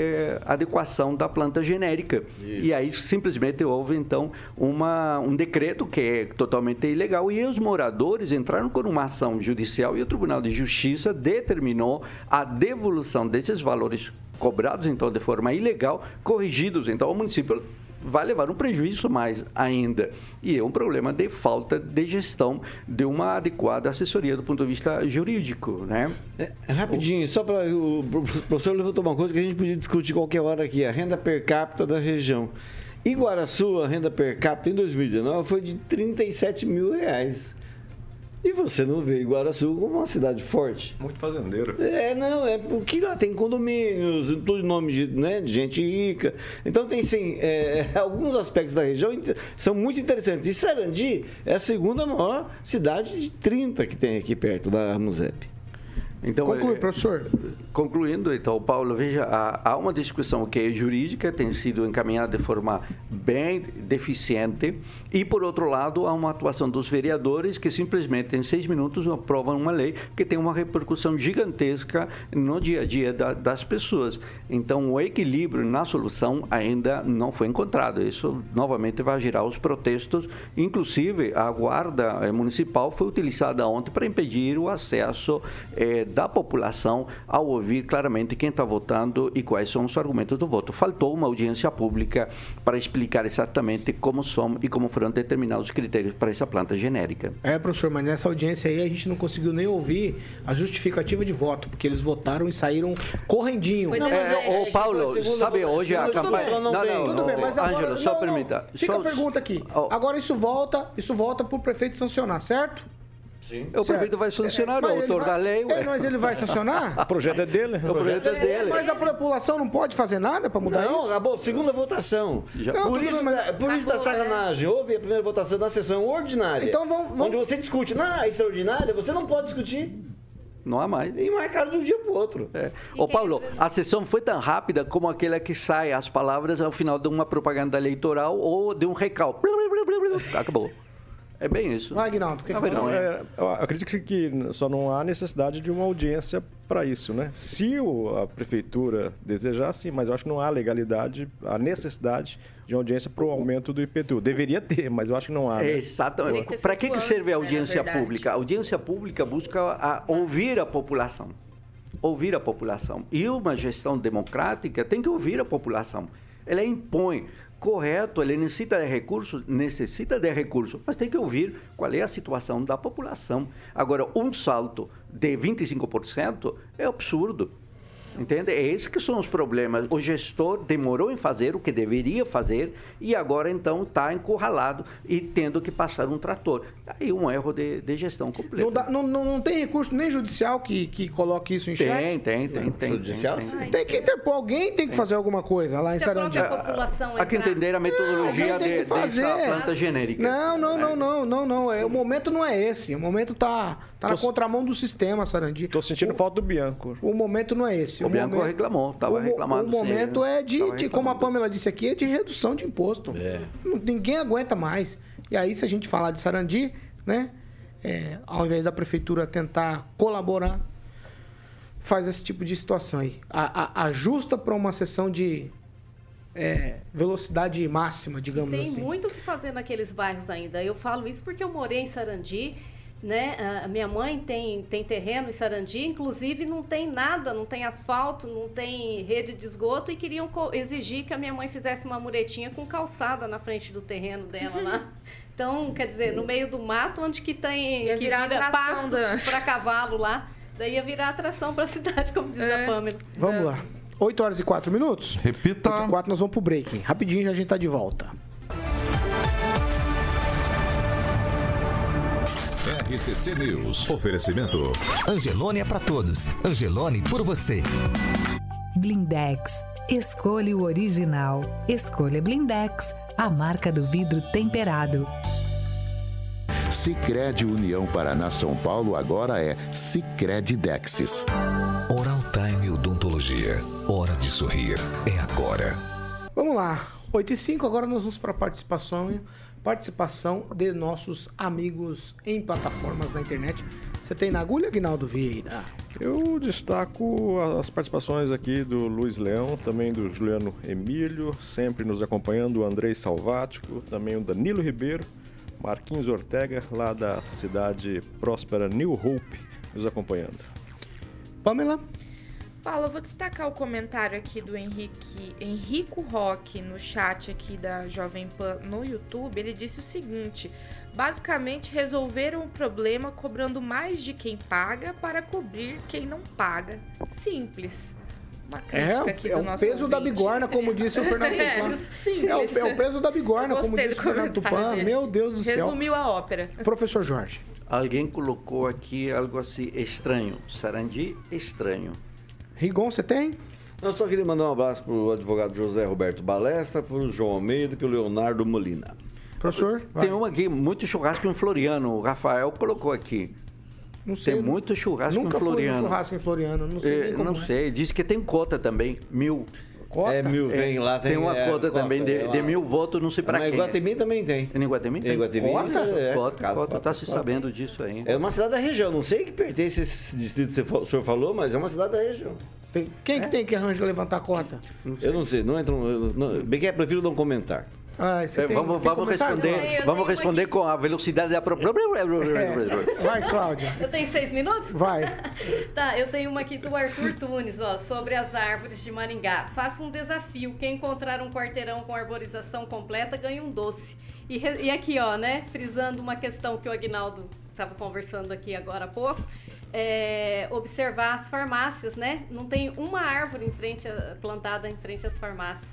adequação da planta genérica. Isso. E aí simplesmente houve, então, uma, um decreto que é totalmente ilegal e os moradores entraram com uma ação judicial e o Tribunal de Justiça determinou a devolução desses valores cobrados, então, de forma ilegal, corrigidos. Então, o município vai levar um prejuízo mais ainda. E é um problema de falta de gestão de uma adequada assessoria do ponto de vista jurídico, né? É, rapidinho, só para o professor levantou uma coisa que a gente podia discutir qualquer hora aqui, a renda per capita da região. Iguaraçu, a renda per capita em 2019 foi de 37 mil reais. E você não vê Iguaraçu como uma cidade forte. Muito fazendeiro. É, não, é porque lá tem condomínios, tudo em nome de, né, de gente rica. Então tem sim, é, [laughs] alguns aspectos da região são muito interessantes. E Sarandi é a segunda maior cidade de 30 que tem aqui perto da Armuzep. Então, Conclui, é, professor. Concluindo, então, Paulo, veja, há, uma discussão que é jurídica, tem sido encaminhada de forma bem deficiente, e, por outro lado, há uma atuação dos vereadores que simplesmente, em seis minutos, aprovam uma lei que tem uma repercussão gigantesca no dia a dia da, das pessoas. Então, o equilíbrio na solução ainda não foi encontrado. Isso, novamente, vai gerar os protestos. Inclusive, a guarda eh, municipal foi utilizada ontem para impedir o acesso eh, da população ao ouvir claramente quem está votando e quais são os argumentos do voto. Faltou uma audiência pública para explicar exatamente como são e como foram determinados os critérios para essa planta genérica. É, professor, mas nessa audiência aí a gente não conseguiu nem ouvir a justificativa de voto, porque eles votaram e saíram correndinho. Não, é, ô, Paulo, sabe, hoje a campanha... Não, não, não, tudo bem, mas agora... Ângelo, só permita. Fica só... a pergunta aqui. Agora isso volta, isso volta para o prefeito sancionar, certo? Sim. O prefeito vai sancionar, é, o autor vai, da lei. É, mas ele vai sancionar? [laughs] o projeto é dele. O projeto é dele. Mas a população não pode fazer nada para mudar não, isso? Não, acabou. Segunda votação. Já. Não, por isso, mas... por isso da sacanagem. Houve a primeira votação na sessão ordinária. Então vamos, vamos... Onde você discute na extraordinária, você não pode discutir. Não há mais. E marcaram de um dia para o outro. É. Ô, Paulo, a sessão foi tão rápida como aquela que sai as palavras ao final de uma propaganda eleitoral ou de um recalque. Acabou. É bem isso. Vai, Aguinaldo, o que, que não, é, Eu acredito que só não há necessidade de uma audiência para isso, né? Se o, a prefeitura desejar, sim, mas eu acho que não há legalidade, a necessidade de uma audiência para o aumento do IPTU. Deveria ter, mas eu acho que não há. Né? Exatamente. Para que, que serve a audiência né, pública? A audiência pública busca a, ouvir a população. Ouvir a população. E uma gestão democrática tem que ouvir a população. Ela impõe correto, ele necessita de recursos, necessita de recursos, mas tem que ouvir qual é a situação da população. Agora, um salto de 25% é absurdo. Entende? É esses que são os problemas. O gestor demorou em fazer o que deveria fazer e agora então está encurralado e tendo que passar um trator. Aí um erro de, de gestão completo. Não, dá- não- não- não tem recurso nem judicial que, que coloque isso em Tem, xeque? tem, tem, tem. Judicial, tem, tem. Tem que interpor alguém, tem que fazer alguma coisa lá em Se a população Há que entender a metodologia tem de, dessa planta genérica. Não, não, não, não, não, não. É, o momento não é esse. O momento tá, tá na contramão do sistema, Sarandi. Tô sentindo o, falta do Bianco. O momento não é esse. O Bianco momento, reclamou, estava reclamando. O momento sim, é de, de- como a. Pamela disse aqui, é de redução de imposto. Não- Ninguém aguenta mais. E aí, se a gente falar de Sarandi, né? é, ao invés da prefeitura tentar colaborar, faz esse tipo de situação aí. A- a- ajusta para uma sessão de é, velocidade máxima, digamos Tem assim. muito o que fazer naqueles bairros ainda. Eu falo isso porque eu morei em Sarandi, né? A minha mãe tem, tem terreno em Sarandi, inclusive não tem nada, não tem asfalto, não tem rede de esgoto e queriam exigir que a minha mãe fizesse uma muretinha com calçada na frente do terreno dela lá. [laughs] Então, quer dizer, no meio do mato, onde que tem Ia que virar vira atração pasto da- para cavalo lá, daí ia virar atração para a [laughs] cidade, como diz É. a Pamela. Vamos lá. 8 horas e 4 minutos? Repita. 8 e 4 nós vamos pro break. Rapidinho já a gente tá de volta. RCC News. Oferecimento. Angelone é pra todos. Angelone por você. Blindex. Escolha o original. Escolha Blindex, a marca do vidro temperado. Sicredi União Paraná São Paulo agora é Sicredi Dexis. Oral Time Odontologia. Hora de sorrir. É agora. Vamos lá. 8 e 5, agora nós vamos para a participação, participação de nossos amigos em plataformas na internet. Você tem na agulha, Aguinaldo Vieira? Eu destaco as participações aqui do Luiz Leão, também do Juliano Emílio, sempre nos acompanhando, o Andrei Salvático, também o Danilo Ribeiro, Marquinhos Ortega, lá da cidade próspera New Hope, nos acompanhando. Pamela? Paulo, eu vou destacar o comentário aqui do Henrique, Henrico Roque no chat aqui da Jovem Pan no YouTube. Ele disse o seguinte: basicamente resolveram o problema cobrando mais de quem paga para cobrir quem não paga. Simples. Uma crítica aqui é do o nosso peso da ouvinte. bigorna, como disse o [laughs] Fernando É, Tupan. [laughs] simples. É o, é o peso da bigorna, como disse o Fernando Tupan. dele. Meu Deus do céu. Resumiu a ópera. Professor Jorge. Alguém colocou aqui algo assim estranho. Sarandi estranho. Rigon, você tem? Eu só queria mandar um abraço pro advogado José Roberto Balestra, pro João Almeida e pro Leonardo Molina. Professor? Tem um aqui, muito churrasco em Floriano. O Rafael colocou aqui. Não sei. Tem muito churrasco Nunca em Floriano. churrasco em Floriano. Não sei É, como não é. sei, diz que tem cota também, mil. Cota? É mil, tem lá, tem, uma é, cota, também de, é de mil votos, não sei pra Mas quem. Iguatemi também tem. Em Iguatemi tem? Em Iguatemi, Cota? é, Cota, casa, cota, tá cota, se cota. sabendo disso aí. É uma cidade da região, não sei que pertence a esse distrito que o senhor falou, mas é uma cidade da região. Tem- Quem que tem que arranjar levantar a cota? Eu não sei, não entro. não- bem que é, prefiro não comentar. Ah, você É, tem, vamos tem vamos responder, Eu vamos responder aqui. com a velocidade da... É. Vai, Cláudia. Eu tenho seis minutos? Vai. [laughs] Tá, eu tenho uma aqui do Arthur Tunes, ó, sobre as árvores de Maringá. Faça um desafio. Quem encontrar um quarteirão com arborização completa ganha um doce. E, e aqui, ó, né, frisando uma questão que o Agnaldo estava conversando aqui agora há pouco. é, observar as farmácias, né? Não tem uma árvore em frente a- plantada em frente às farmácias.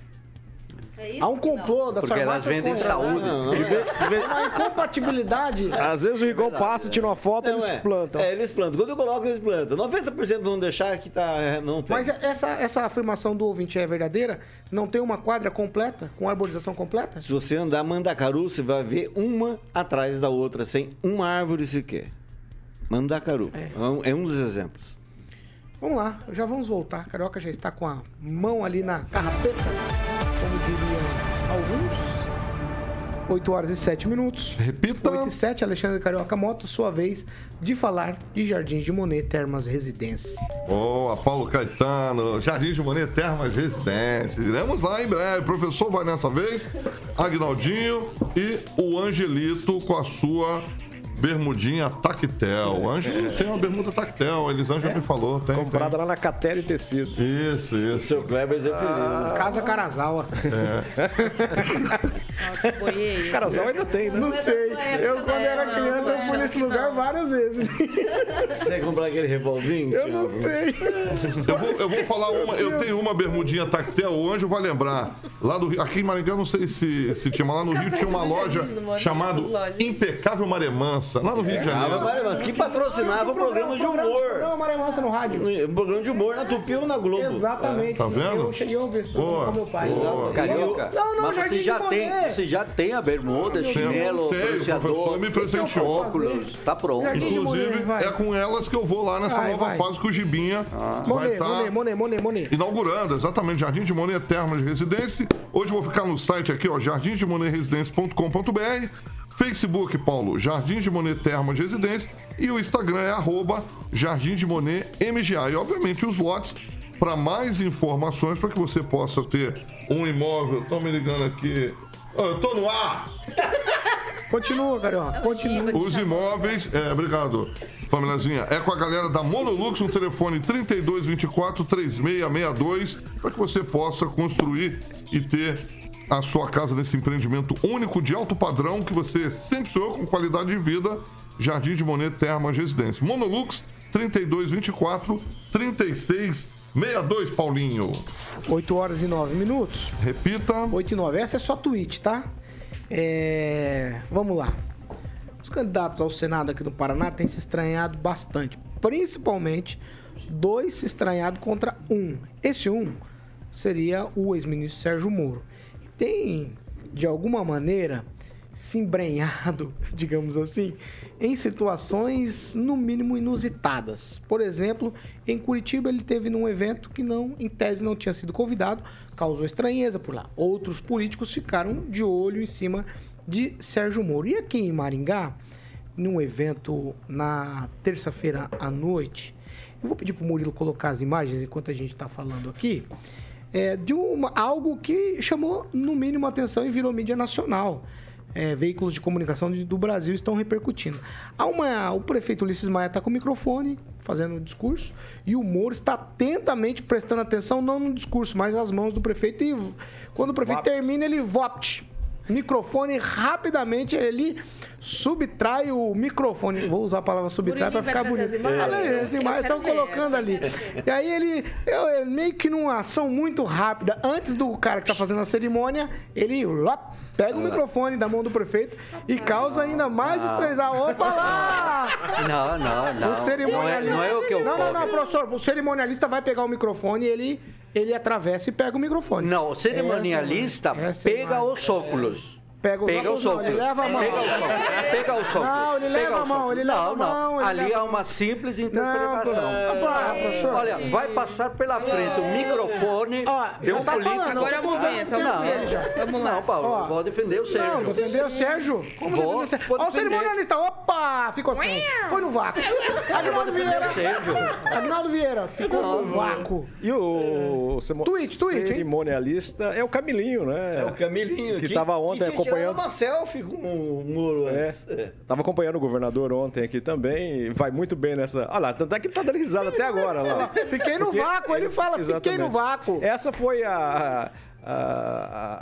É isso, Há um complô das Porque elas farmácias vendem contra- saúde. Não, não, Uma incompatibilidade. [laughs] Às vezes o Rigon passa, tira uma foto e Não, eles é. plantam. É, eles plantam. Quando eu coloco, eles plantam. 90% vão deixar que tá. é, Não tem. Mas essa, essa afirmação do ouvinte é verdadeira? Não tem uma quadra completa, com arborização completa? Se você andar Mandacaru, você vai ver uma atrás da outra, sem uma árvore sequer. Mandacaru. É. É, um, é um dos exemplos. Vamos lá, já vamos voltar. Carioca já está com a mão ali na carrapeta, como diriam alguns. 8 horas e 7 minutos. Repita. 8 e 7, Alexandre Carioca Moto, sua vez de falar de Jardins de Monet Termas Residência. Boa, Paulo Caetano, Jardim de Monet, Termas Residências. Iremos lá em breve. O professor vai nessa vez, Agnaldinho e o Angelito com a sua bermudinha tactel. O Ângelo tem uma bermuda tactel, Elisângela me falou. Tem, Comprada lá na Catele Tecidos. Isso, isso. O seu Kleber é feliz. Casa Carazawa. Nossa, boiei. [laughs] Carazawa ainda tem, né? Não é da sei. Eu, quando era Não, criança, eu fui achando nesse lugar não. várias vezes. Você vai comprar aquele revolvinho? Eu não sei. Eu vou, eu vou falar uma, eu tenho uma bermudinha tactel, o Anjo vai lembrar. Lá do Rio, aqui em Maringá, não sei se, se tinha, mas lá no Rio tinha uma loja chamada Impecável Maremansa, lá no Rio de Ah, mas, Janeiro. Mário, mas que patrocinava o programa de humor. Não, Maria Mansa no rádio. Um programa de humor na Tupi ou na Globo. Exatamente. Tá vendo? Eu cheguei a ouvir esse programa com meu pai. boa. Carioca, Não, não, mas Jardim você de já, Monet. tem, você já tem a bermuda, chinelo, tem, o professor me presenteou. óculos, tá pronto. Inclusive, vai. é com elas que eu vou lá nessa Vai, nova vai. fase que o Gibinha vai Monet, estar Monet, Monet, Monet, Monet. inaugurando, exatamente, Jardim de Monet Termas de Residência. Hoje eu vou ficar no site aqui, ó, jardimdemonetresidencia.com.br. Facebook, Paulo, Jardim de Monet Termas de Residência. E o Instagram é arroba Jardim de Monet MGA. E, obviamente, os lotes para mais informações, para que você possa ter um imóvel. Estão me ligando aqui. Ô, eu tô no ar! [laughs] Continua, Carioca. Continua. Os imóveis, é, obrigado, Pamelazinha. É com a galera da Monolux no telefone 3224 3662 para que você possa construir e ter a sua casa nesse empreendimento único de alto padrão que você sempre sonhou com qualidade de vida. Jardim de Monet Termas Residência. Monolux 3224 3662, Paulinho. 8 horas e 9 minutos. Repita. 8 e 9. Essa é só tweet, tá? É... Vamos lá. Os candidatos ao Senado aqui do Paraná têm se estranhado bastante. Principalmente, dois se estranhado contra um. Esse um seria o ex-ministro Sérgio Moro. Tem, de alguma maneira, se embrenhado, [laughs] digamos assim, em situações no mínimo inusitadas. Por exemplo, em Curitiba ele teve num evento que não, em tese, não tinha sido convidado, causou estranheza por lá. Outros políticos ficaram de olho em cima de Sérgio Moro. E aqui em Maringá, num evento na terça-feira à noite, eu vou pedir para o Murilo colocar as imagens enquanto a gente está falando aqui, é, de uma, algo que chamou no mínimo atenção e virou mídia nacional. É, veículos de comunicação do Brasil estão repercutindo. Há uma, o prefeito Ulisses Maia está com o microfone, fazendo o discurso, e o Moro está atentamente prestando atenção, não no discurso, mas nas mãos do prefeito. E quando o prefeito termina, ele vopt. Microfone rapidamente, ele subtrai o microfone. Vou usar a palavra subtrai para ficar bonito. as imagens? Aí, as imagens estão colocando essa, ali. E aí ele, eu- meio que numa ação muito rápida, antes do cara que tá fazendo a cerimônia, ele lá, pega o microfone da mão do prefeito e causa ainda mais estranhar. Opa lá! Não, não, não. O cerimonialista. Não é, não é o que eu Não, não, não, professor. O cerimonialista vai pegar o microfone e ele, ele atravessa e pega o microfone. Não, o cerimonialista Essa é pega os óculos. Pega Pega não, óculos. ele leva a mão. Pega os óculos. Pega óculos. Não, ele leva a mão, ele leva não, a mão, Não, ali é a uma mão. simples interpretação. não. Ah, professor. Olha, vai passar pela frente o microfone de um tá político. falando, Agora é o momento, Não. Não, Paulo, vou defender o Sérgio. Não, defendeu o Sérgio? Como Vou, defendeu o Sérgio? Ó, o defender. cerimonialista, opa, ficou sem. Foi no vácuo. Agnaldo defender Vieira. o Sérgio. Agnaldo Vieira, ficou no vácuo. E o, o cemo- Tweet, tweet, hein? cerimonialista é o Camilinho, né? É o Camilinho. Que tava ontem acompanhando- uma selfie com o muro É. antes. É. Tava acompanhando o governador ontem aqui também. e Vai muito bem nessa. Olha lá, tanto é que ele tá dando risada até agora lá. Fiquei no Porque- vácuo, ele fala, fiquei Exatamente. no vácuo. Essa foi a.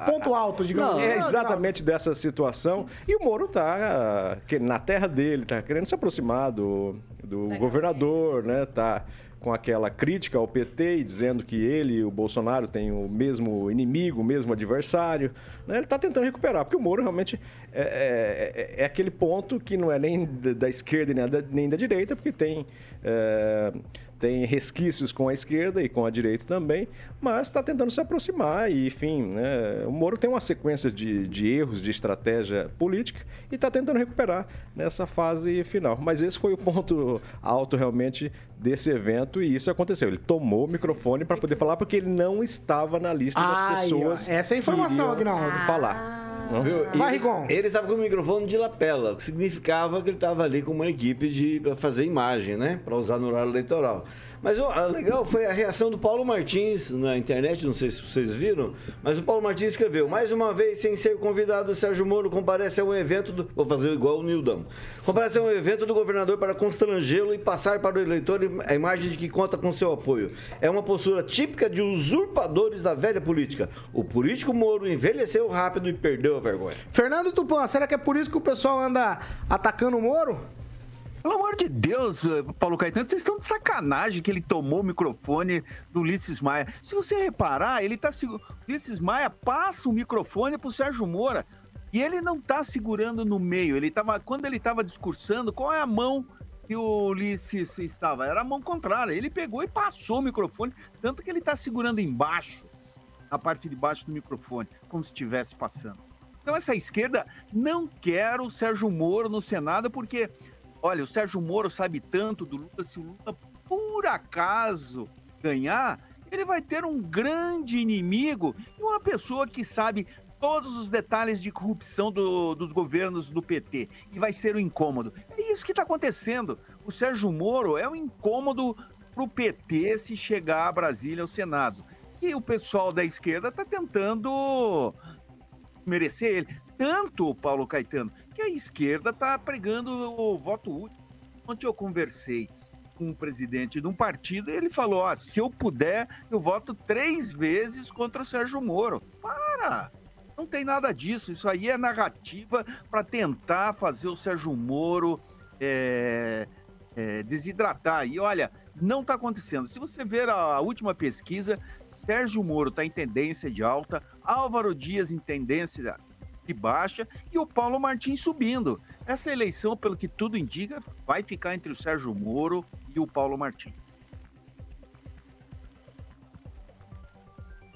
Ponto alto, digamos É assim. exatamente dessa situação. E o Moro tá que- na terra dele, tá querendo se aproximar do, do governador, né? Tá com aquela crítica ao PT e dizendo que ele e o Bolsonaro têm o mesmo inimigo, o mesmo adversário. né? Ele está tentando recuperar, porque o Moro realmente é, é- é aquele ponto que não é nem da da esquerda nem da, nem da direita, porque tem. é, tem resquícios com a esquerda e com a direita também, mas está tentando se aproximar e, enfim, né, o Moro tem uma sequência de, de erros de estratégia política e está tentando recuperar nessa fase final. Mas esse foi o ponto alto realmente desse evento e isso aconteceu. Ele tomou o microfone para poder falar porque ele não estava na lista das ó, pessoas. essa é a que informação, iriam Agnaldo. Falar. Viu? E Vai, ele- Rigon. Ele estava com o microfone de lapela, o que significava que ele estava ali com uma equipe de para fazer imagem, né? Para usar no horário eleitoral. Mas o a legal foi a reação do Paulo Martins na internet, não sei se vocês viram, mas o Paulo Martins escreveu: mais uma vez, sem ser convidado, o Sérgio Moro comparece a um evento do. Vou fazer igual o Nildão. Comparece a um evento do governador para constrangê-lo e passar para o eleitor a imagem de que conta com seu apoio. É uma postura típica de usurpadores da velha política. O político Moro envelheceu rápido e perdeu a vergonha. Fernando Tupan, será que é por isso que o pessoal anda atacando o Moro? Pelo amor de Deus, eh, Paulo Caetano, vocês estão de sacanagem que ele tomou o microfone do Ulisses Maia. Se você reparar, ele tá segurando. Ulisses Maia passa o microfone pro Sérgio Moura. E ele não tá segurando no meio. Ele tava. Quando ele tava discursando, qual é a mão que o Ulisses estava? Era a mão contrária. Ele pegou e passou o microfone, tanto que ele tá segurando embaixo, na parte de baixo do microfone, como se estivesse passando. Então essa esquerda não quer o Sérgio Moro no Senado, porque, olha, o Sérgio Moro sabe tanto do Lula, se o Lula por acaso ganhar, ele vai ter um grande inimigo e uma pessoa que sabe todos os detalhes de corrupção do- dos governos do PT e vai ser um incômodo. É isso que está acontecendo. O Sérgio Moro é um incômodo para o PT se chegar a Brasília, ao Senado. E o pessoal da esquerda está tentando merecer ele. Tanto, Paulo Caetano, que a esquerda está pregando o voto útil. Ontem eu conversei com o presidente de um partido e ele falou: ó, se eu puder, eu voto três vezes contra o Sérgio Moro. Para! Não tem nada disso. Isso aí é narrativa para tentar fazer o Sérgio Moro é, é, desidratar. E olha, não está acontecendo. Se você ver a última pesquisa, Sérgio Moro está em tendência de alta, Álvaro Dias em tendência de baixa e o Paulo Martins subindo. Essa eleição, pelo que tudo indica, vai ficar entre o Sérgio Moro e o Paulo Martins.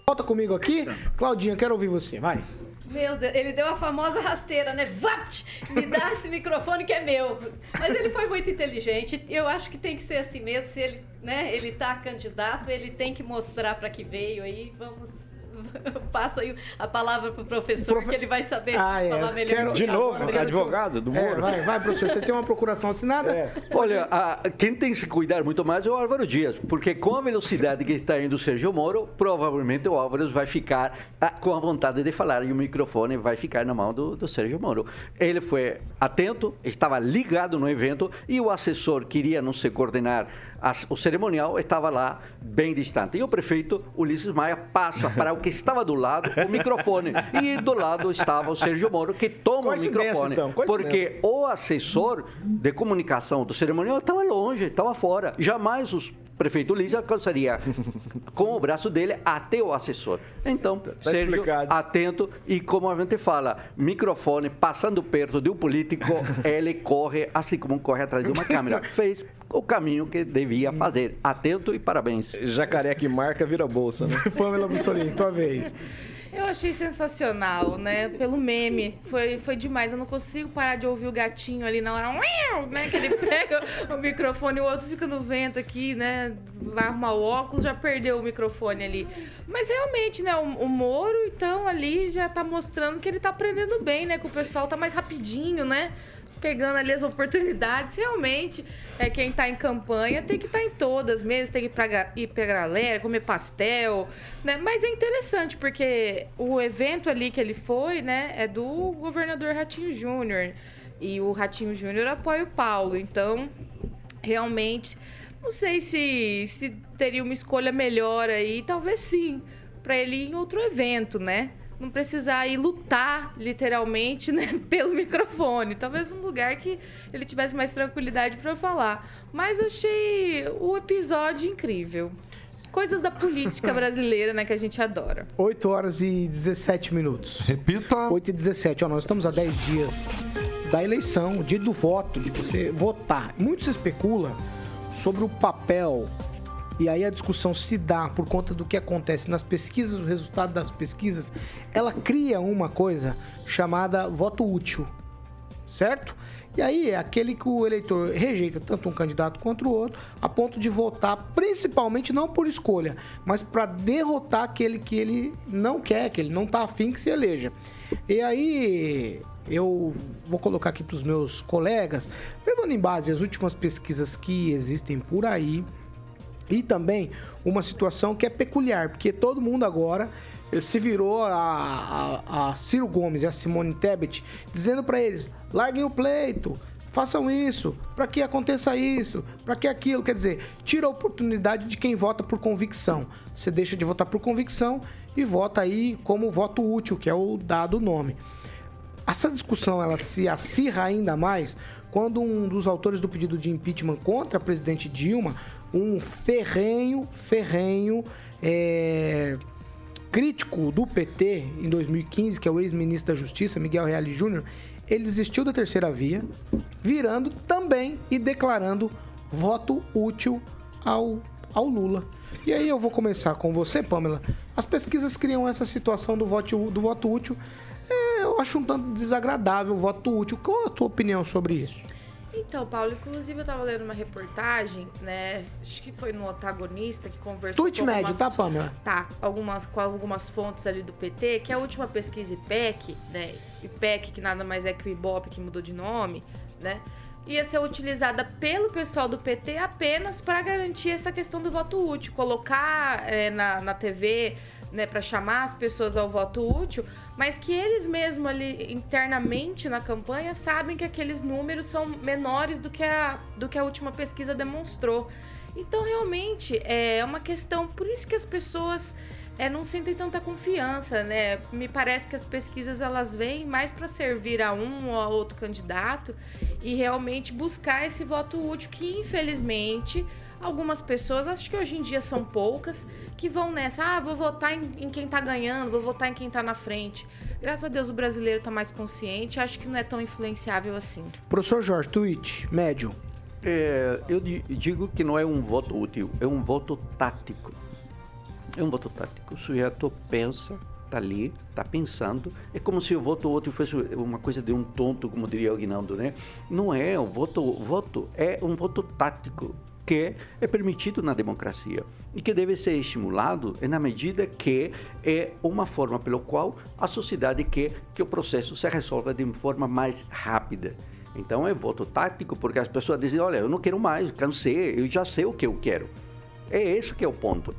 Volta comigo aqui. Claudinha, quero ouvir você, vai. Meu Deus, ele deu a famosa rasteira, né? Vapt! Me dá [laughs] esse microfone que é meu. Mas ele foi muito inteligente. Eu acho que tem que ser assim mesmo. Se ele, né, ele tá candidato, ele tem que mostrar para que veio aí. Vamos. Eu [laughs] passo aí a palavra pro professor, Profe- que ele vai saber Ah, é. falar melhor. Quero- que De novo, Obrigado. advogado do É, Moro. vai, vai, professor. Você tem uma procuração assinada? Olha, a- quem tem que se cuidar muito mais é o Álvaro Dias, porque com a velocidade que está indo o Sérgio Moro, provavelmente o Álvaro vai ficar ah, com a vontade de falar e o microfone vai ficar na mão do, do Sérgio Moro. Ele foi atento, estava ligado no evento e o assessor queria não se coordenar as- o cerimonial, estava lá bem distante. E o prefeito Ulisses Maia passa para o que estava do lado o microfone e do lado estava o Sérgio Moro que toma o microfone, então, porque o assessor de comunicação do cerimonial estava longe, estava fora. Jamais o prefeito Ulisses alcançaria [laughs] com o braço dele até o assessor. Então, Sérgio, explicado. atento e como a gente fala, microfone passando perto de um político, [laughs] ele corre assim como corre atrás de uma câmera. [laughs] Fez o caminho que devia fazer. Atento e parabéns. Jacaré que marca vira bolsa, né? Pamela Mussolini, tua vez. Eu achei sensacional, né? Pelo meme. Foi, foi demais. Eu não consigo parar de ouvir o gatinho ali na hora, né? Que ele [laughs] pega o microfone o outro fica no vento aqui, né? Vai arrumar o óculos, já perdeu o microfone ali. Mas realmente, né? O, o Moro, então, ali já tá mostrando que ele tá aprendendo bem, né? Que o pessoal tá mais rapidinho, né? Pegando ali as oportunidades. Realmente, é quem tá em campanha tem que estar em todas mesmo, tem que ir pra, ir pra galera, comer pastel, né? Mas é interessante, porque o evento ali que ele foi, né, é do governador Ratinho Júnior. E o Ratinho Júnior apoia o Paulo. Então, realmente, não sei se, se teria uma escolha melhor aí, talvez sim, para ele ir em outro evento, né? Não precisar ir lutar, literalmente, [laughs] né, pelo microfone. Talvez um lugar que ele tivesse mais tranquilidade para falar. Mas achei o episódio incrível. Coisas da política [laughs] brasileira, né, que a gente adora. 8 horas e 17 minutos. Repita. 8 e 17. Ó, nós estamos a 10 dias da eleição, o dia do voto, de você votar. Muito se especula sobre o papel. E aí a discussão se dá por conta do que acontece nas pesquisas, o resultado das pesquisas, ela cria uma coisa chamada voto útil. certo? E aí é aquele que o eleitor rejeita tanto um candidato quanto o outro, a ponto de votar principalmente não por escolha, mas para derrotar aquele que ele não quer, que ele não tá afim que se eleja. E aí eu vou colocar aqui para os meus colegas, levando em base as últimas pesquisas que existem por aí, e também uma situação que é peculiar, porque todo mundo agora se virou a, a, a Ciro Gomes e a Simone Tebet dizendo para eles: larguem o pleito, façam isso, para que aconteça isso, para que aquilo. Quer dizer, tira a oportunidade de quem vota por convicção. Você deixa de votar por convicção e vota aí como voto útil, que é o dado nome. Essa discussão ela se acirra ainda mais quando um dos autores do pedido de impeachment contra a presidente Dilma, um ferrenho, ferrenho, é, crítico do PT em 2015, que é o ex-ministro da Justiça, Miguel Reale Júnior, ele desistiu da terceira via, virando também e declarando voto útil ao, ao Lula. E aí eu vou começar com você, Pamela. As pesquisas criam essa situação do voto, do voto útil. É, eu acho um tanto desagradável o voto útil. Qual a tua opinião sobre isso? Então, Paulo, inclusive eu tava lendo uma reportagem, né? Acho que foi no Antagonista que conversou Tweet com médio, algumas, tá, Pamela? Tá, algumas, com algumas fontes ali do PT, que é a última pesquisa IPEC, né? IPEC, que nada mais é que o Ibope, que mudou de nome, né? Ia ser utilizada pelo pessoal do PT apenas para garantir essa questão do voto útil. Colocar é, na, na TV né, para chamar as pessoas ao voto útil, mas que eles mesmos ali internamente na campanha sabem que aqueles números são menores do que a, do que a última pesquisa demonstrou. Então, realmente, é uma questão. Por isso que as pessoas é, não sentem tanta confiança, né? Me parece que as pesquisas elas vêm mais para servir a um ou a outro candidato e realmente buscar esse voto útil que, infelizmente, algumas pessoas, acho que hoje em dia são poucas, que vão nessa, ah, vou votar em, em quem tá ganhando, vou votar em quem tá na frente. Graças a Deus o brasileiro tá mais consciente, acho que não é tão influenciável assim. Professor Jorge, tweet, médio. É, eu di- digo que não é um voto útil, é um voto tático. É um voto tático. O sujeito pensa, tá ali, tá pensando. É como se o voto útil fosse uma coisa de um tonto, como diria o Aguinaldo, né? Não é. O voto, voto é um voto tático que é permitido na democracia e que deve ser estimulado na medida que é uma forma pelo qual a sociedade quer que o processo se resolva de forma mais rápida. Então é voto tático porque as pessoas dizem, olha, eu não quero mais, cansei, eu já sei o que eu quero. É esse que é o ponto.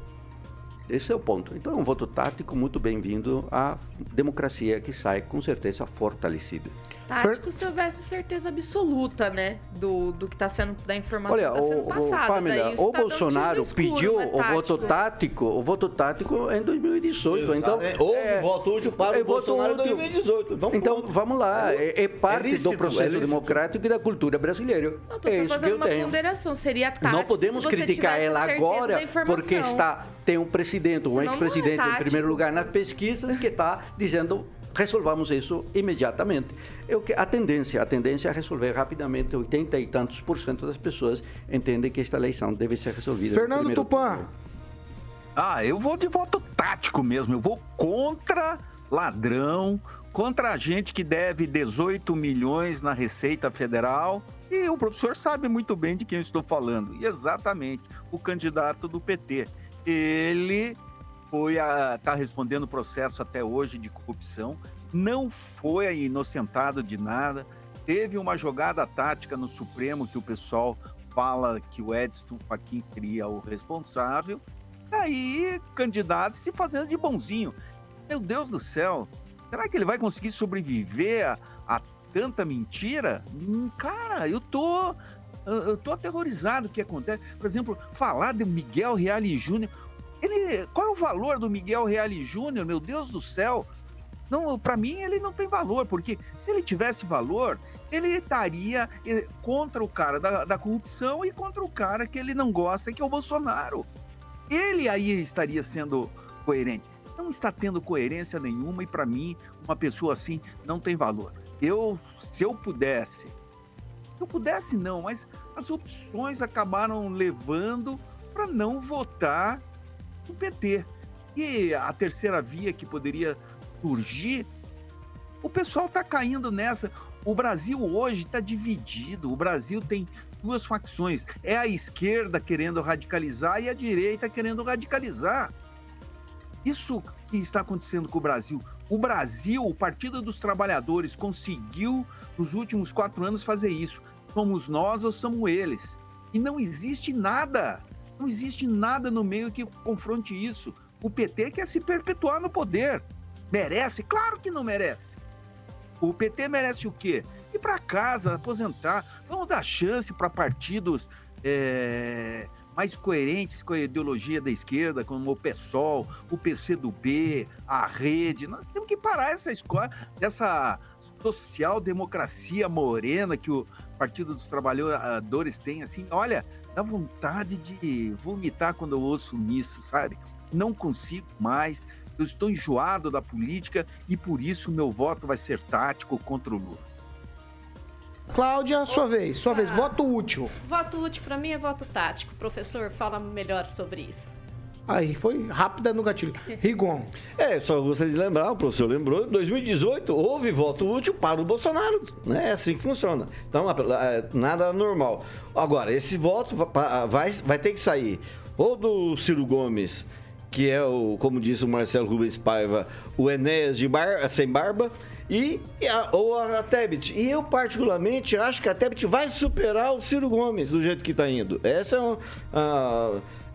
Esse é o ponto. Então é um voto tático muito bem-vindo à democracia que sai com certeza fortalecida. Tático se houvesse certeza absoluta, né? Do, do que tá sendo, da informação Olha, que tá sendo o, o, passada. Pamela, Daí o cidadão Bolsonaro escuro, pediu é o voto tático, o voto tático em 2018. Então, Exato. Houve voto útil para o é voto Bolsonaro em útil. 2018. Então, Então, pronto. vamos lá. É, é parte lícito, do processo é democrático e da cultura brasileira. Não, tô é fazendo uma tenho. ponderação. Seria tático Não podemos se você criticar ela agora porque está tem um presidente, um não é ex-presidente em primeiro lugar nas pesquisas que está dizendo resolvamos isso imediatamente. É o que a tendência, a tendência é resolver rapidamente. 80 e tantos por cento das pessoas entendem que esta eleição deve ser resolvida. Fernando Tupan. Ah, eu vou de voto tático mesmo. Eu vou contra ladrão, contra a gente que deve 18 milhões na Receita Federal. E o professor sabe muito bem de quem eu estou falando. E exatamente, o candidato do PT. Ele foi a tá respondendo processo até hoje de corrupção, não foi inocentado de nada. Teve uma jogada tática no Supremo que o pessoal fala que o Edson Fachin seria o responsável aí candidato se fazendo de bonzinho. Meu Deus do céu, será que ele vai conseguir sobreviver a, a tanta mentira? Hum, Cara, eu tô. Eu tô aterrorizado o que acontece. Por exemplo, falar de Miguel Reale Júnior. Ele, qual é o valor do Miguel Reale Júnior? Meu Deus do céu. Não, para mim ele não tem valor, porque se ele tivesse valor, ele estaria eh, contra o cara da, da corrupção e contra o cara que ele não gosta, que é o Bolsonaro ele aí estaria sendo coerente. Não está tendo coerência nenhuma e para mim uma pessoa assim não tem valor. Eu, se eu pudesse, se eu pudesse não, mas as opções acabaram levando para não votar no PT. E a terceira via que poderia surgir, o pessoal está caindo nessa. O Brasil hoje está dividido. O Brasil tem duas facções. É a esquerda querendo radicalizar e a direita querendo radicalizar. Isso que está acontecendo com o Brasil. O Brasil, o Partido dos Trabalhadores, conseguiu nos últimos quatro anos fazer isso. Somos nós ou somos eles. E não existe nada, não existe nada no meio que confronte isso. O PT quer se perpetuar no poder. Merece? Claro que não merece. O PT merece o quê? Ir para casa, aposentar. Vamos dar chance para partidos é, mais coerentes com a ideologia da esquerda, como o PSOL, o PCdoB, a Rede. Nós temos que parar essa escola, essa social-democracia morena que o Partido dos Trabalhadores tem. Assim, olha, dá vontade de vomitar quando eu ouço nisso, sabe? Não consigo mais eu estou enjoado da política e por isso meu voto vai ser tático contra o Lula. Cláudia, sua vez, sua vez, voto útil. Voto útil para mim é voto tático. Professor, fala melhor sobre isso. Aí, foi rápida no gatilho. Rigon. É, só gostaria de lembrar, o professor lembrou, em 2018 houve voto útil para o Bolsonaro. Né? É assim que funciona. Então, nada normal. Agora, esse voto vai, vai ter que sair ou do Ciro Gomes que é o, como disse o Marcelo Rubens Paiva, o Enéas de bar, sem barba, e, a, ou a Tebet. E eu, particularmente, acho que a Tebet vai superar o Ciro Gomes do jeito que está indo. Essa é uma,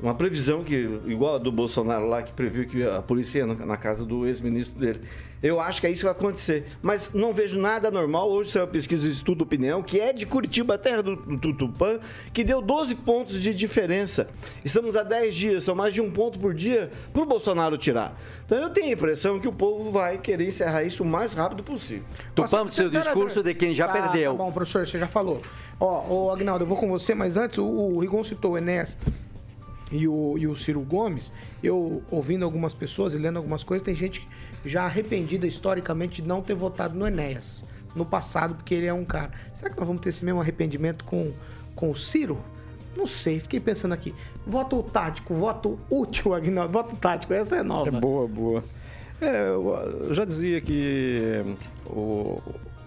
uma previsão que, igual a do Bolsonaro lá, que previu que a polícia ia na, na casa do ex-ministro dele. Eu acho que é isso que vai acontecer. Mas não vejo nada normal. Hoje saiu uma pesquisa do Estudo Opinião, que é de Curitiba, terra do, do Tupã, que deu 12 pontos de diferença. Estamos há 10 dias, são mais de um ponto por dia para o Bolsonaro tirar. Então eu tenho a impressão que o povo vai querer encerrar isso o mais rápido possível. Tupã, seu discurso de quem já tá, perdeu. Tá bom, professor, você já falou. Ó, ô Agnaldo, eu vou com você, mas antes o, o Rigon citou o Enéas e o, e o Ciro Gomes. Eu ouvindo algumas pessoas e lendo algumas coisas, tem gente já arrependida historicamente de não ter votado no Enéas no passado, porque ele é um cara. Será que nós vamos ter esse mesmo arrependimento com, com o Ciro? Não sei, fiquei pensando aqui. Voto tático, voto útil, Agnaldo, voto tático, essa é nova. É boa, boa. É, eu já dizia que o,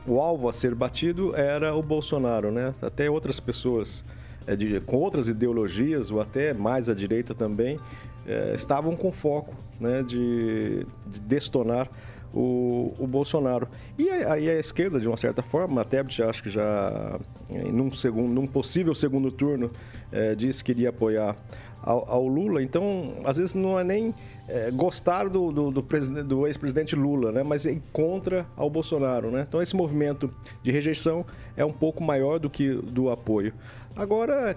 o alvo a ser batido era o Bolsonaro, né? Até outras pessoas é, de, com outras ideologias, ou até mais à direita também, é, estavam com foco né, de, de destonar o, o, Bolsonaro. E aí a esquerda, de uma certa forma, a Tebet acho que já num, segundo, num possível segundo turno é, disse que iria apoiar ao, ao, Lula. Então, às vezes não é nem é, gostar do, do, do, do ex-presidente Lula, né? mas ir contra ao Bolsonaro. Né? Então, esse movimento de rejeição é um pouco maior do que do apoio. Agora,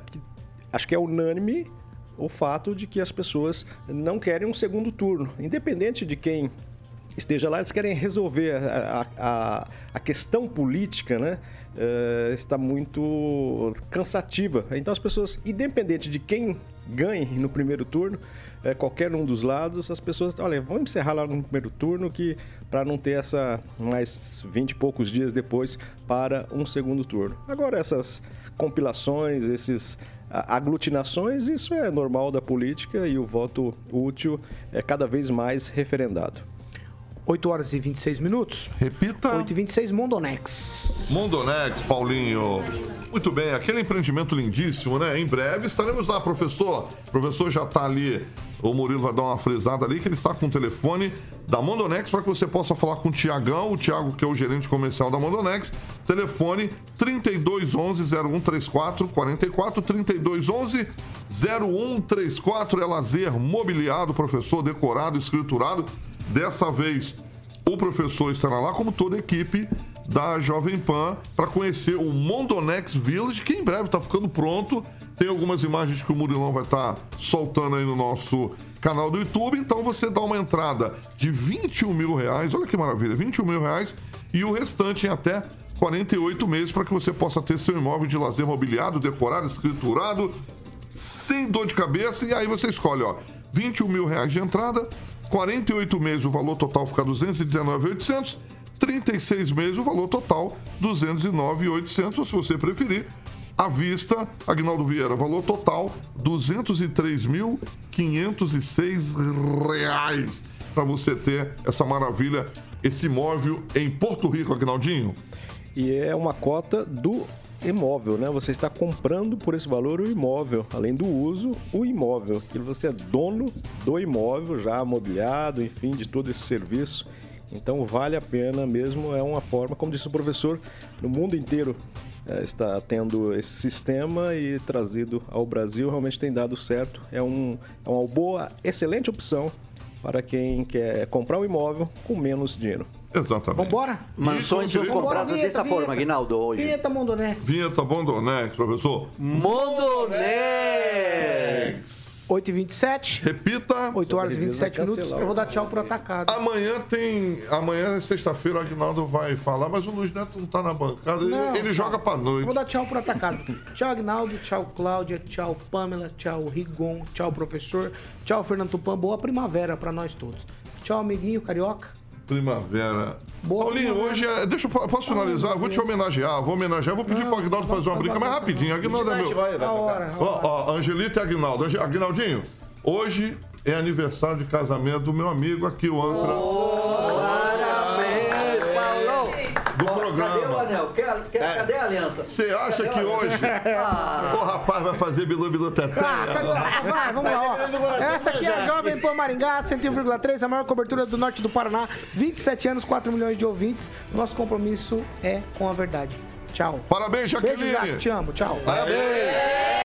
acho que é unânime o fato de que as pessoas não querem um segundo turno, independente de quem esteja lá, eles querem resolver a, a, a questão política, né? Uh, está muito cansativa. Então as pessoas, independente de quem ganhe no primeiro turno, é, qualquer um dos lados, as pessoas, olha, vamos encerrar lá no primeiro turno que para não ter essa mais 20 e poucos dias depois para um segundo turno. Agora essas compilações, esses aglutinações, isso é normal da política e o voto útil é cada vez mais referendado. 8 horas e 26 minutos. Repita. 8 e 26, Mondonex. Mondonex, Paulinho. Muito bem, aquele empreendimento lindíssimo, né? Em breve estaremos lá, professor. O professor já está ali, o Murilo vai dar uma frisada ali, que ele está com o telefone da Mondonex para que você possa falar com o Tiagão, o Tiago que é o gerente comercial da Mondonex. Telefone 3211 0134 44 3211 0134 é lazer mobiliado, professor decorado, escriturado. Dessa vez o professor estará lá, como toda a equipe da Jovem Pan, para conhecer o Mondonex Village, que em breve está ficando pronto. Tem algumas imagens que o Murilão vai estar tá soltando aí no nosso canal do YouTube. Então você dá uma entrada de 21 mil reais, olha que maravilha, 21 mil reais, e o restante em até 48 meses para que você possa ter seu imóvel de lazer mobiliado, decorado, escriturado, sem dor de cabeça. E aí você escolhe, ó, 21 mil reais de entrada, 48 meses o valor total fica 219,800. 36 meses o valor total 209,800, ou se você preferir, à vista, Agnaldo Vieira, valor total 203.506 reais para você ter essa maravilha, esse imóvel em Porto Rico, Agnaldinho. E é uma cota do imóvel, né? Você está comprando por esse valor o imóvel, além do uso, o imóvel, que você é dono do imóvel já mobiliado, enfim, de todo esse serviço. Então vale a pena mesmo, é uma forma, como disse o professor, no mundo inteiro eh, está tendo esse sistema e trazido ao Brasil, realmente tem dado certo. É, um, é uma boa, excelente opção para quem quer comprar um imóvel com menos dinheiro. Exatamente. Vambora? Mansões são compradas dessa vinheta. forma, Aguinaldo, hoje. Vinheta Mondonex. Vinheta Bondonex, professor. Mondonex! 8h27. Repita. 8 horas e Sobrevive 27 vai minutos. Eu vou dar tchau pro atacado. Amanhã tem. Amanhã, sexta-feira, o Agnaldo vai falar, mas o Luiz Neto não tá na bancada. Ele- Não, ele tá. joga pra Eu noite. vou dar tchau pro atacado. Tchau, Agnaldo. Tchau, Cláudia. Tchau, Pamela. Tchau, Rigon. Tchau, professor. Tchau, Fernando Tupan. Boa primavera pra nós todos. Tchau, amiguinho carioca. Primavera. Boa Paulinho, primavera. hoje é. Deixa eu. Posso finalizar? Vou te homenagear. Vou homenagear. Vou pedir pro Agnaldo fazer uma brinca, mas rapidinho. Agnaldo é meu. A hora. a hora. Ó, ó, Angelita e Agnaldo. Agnaldinho, hoje é aniversário de casamento do meu amigo aqui, o Ancra, Parabéns, Paulo! Do Cadê o programa. anel? Quer- quer- Cadê a aliança? Você acha que hoje o rapaz vai fazer bilu bilu teté? Ah, carioca, vai, vamos lá. Ó. Essa aqui é a Jovem Pan Maringá, 101,3, a maior cobertura do norte do Paraná. 27 anos, 4 milhões de ouvintes. Nosso compromisso é com a verdade. Tchau. Parabéns, Beijo, Jaqueline. Jaque. Te amo. Tchau. Aê!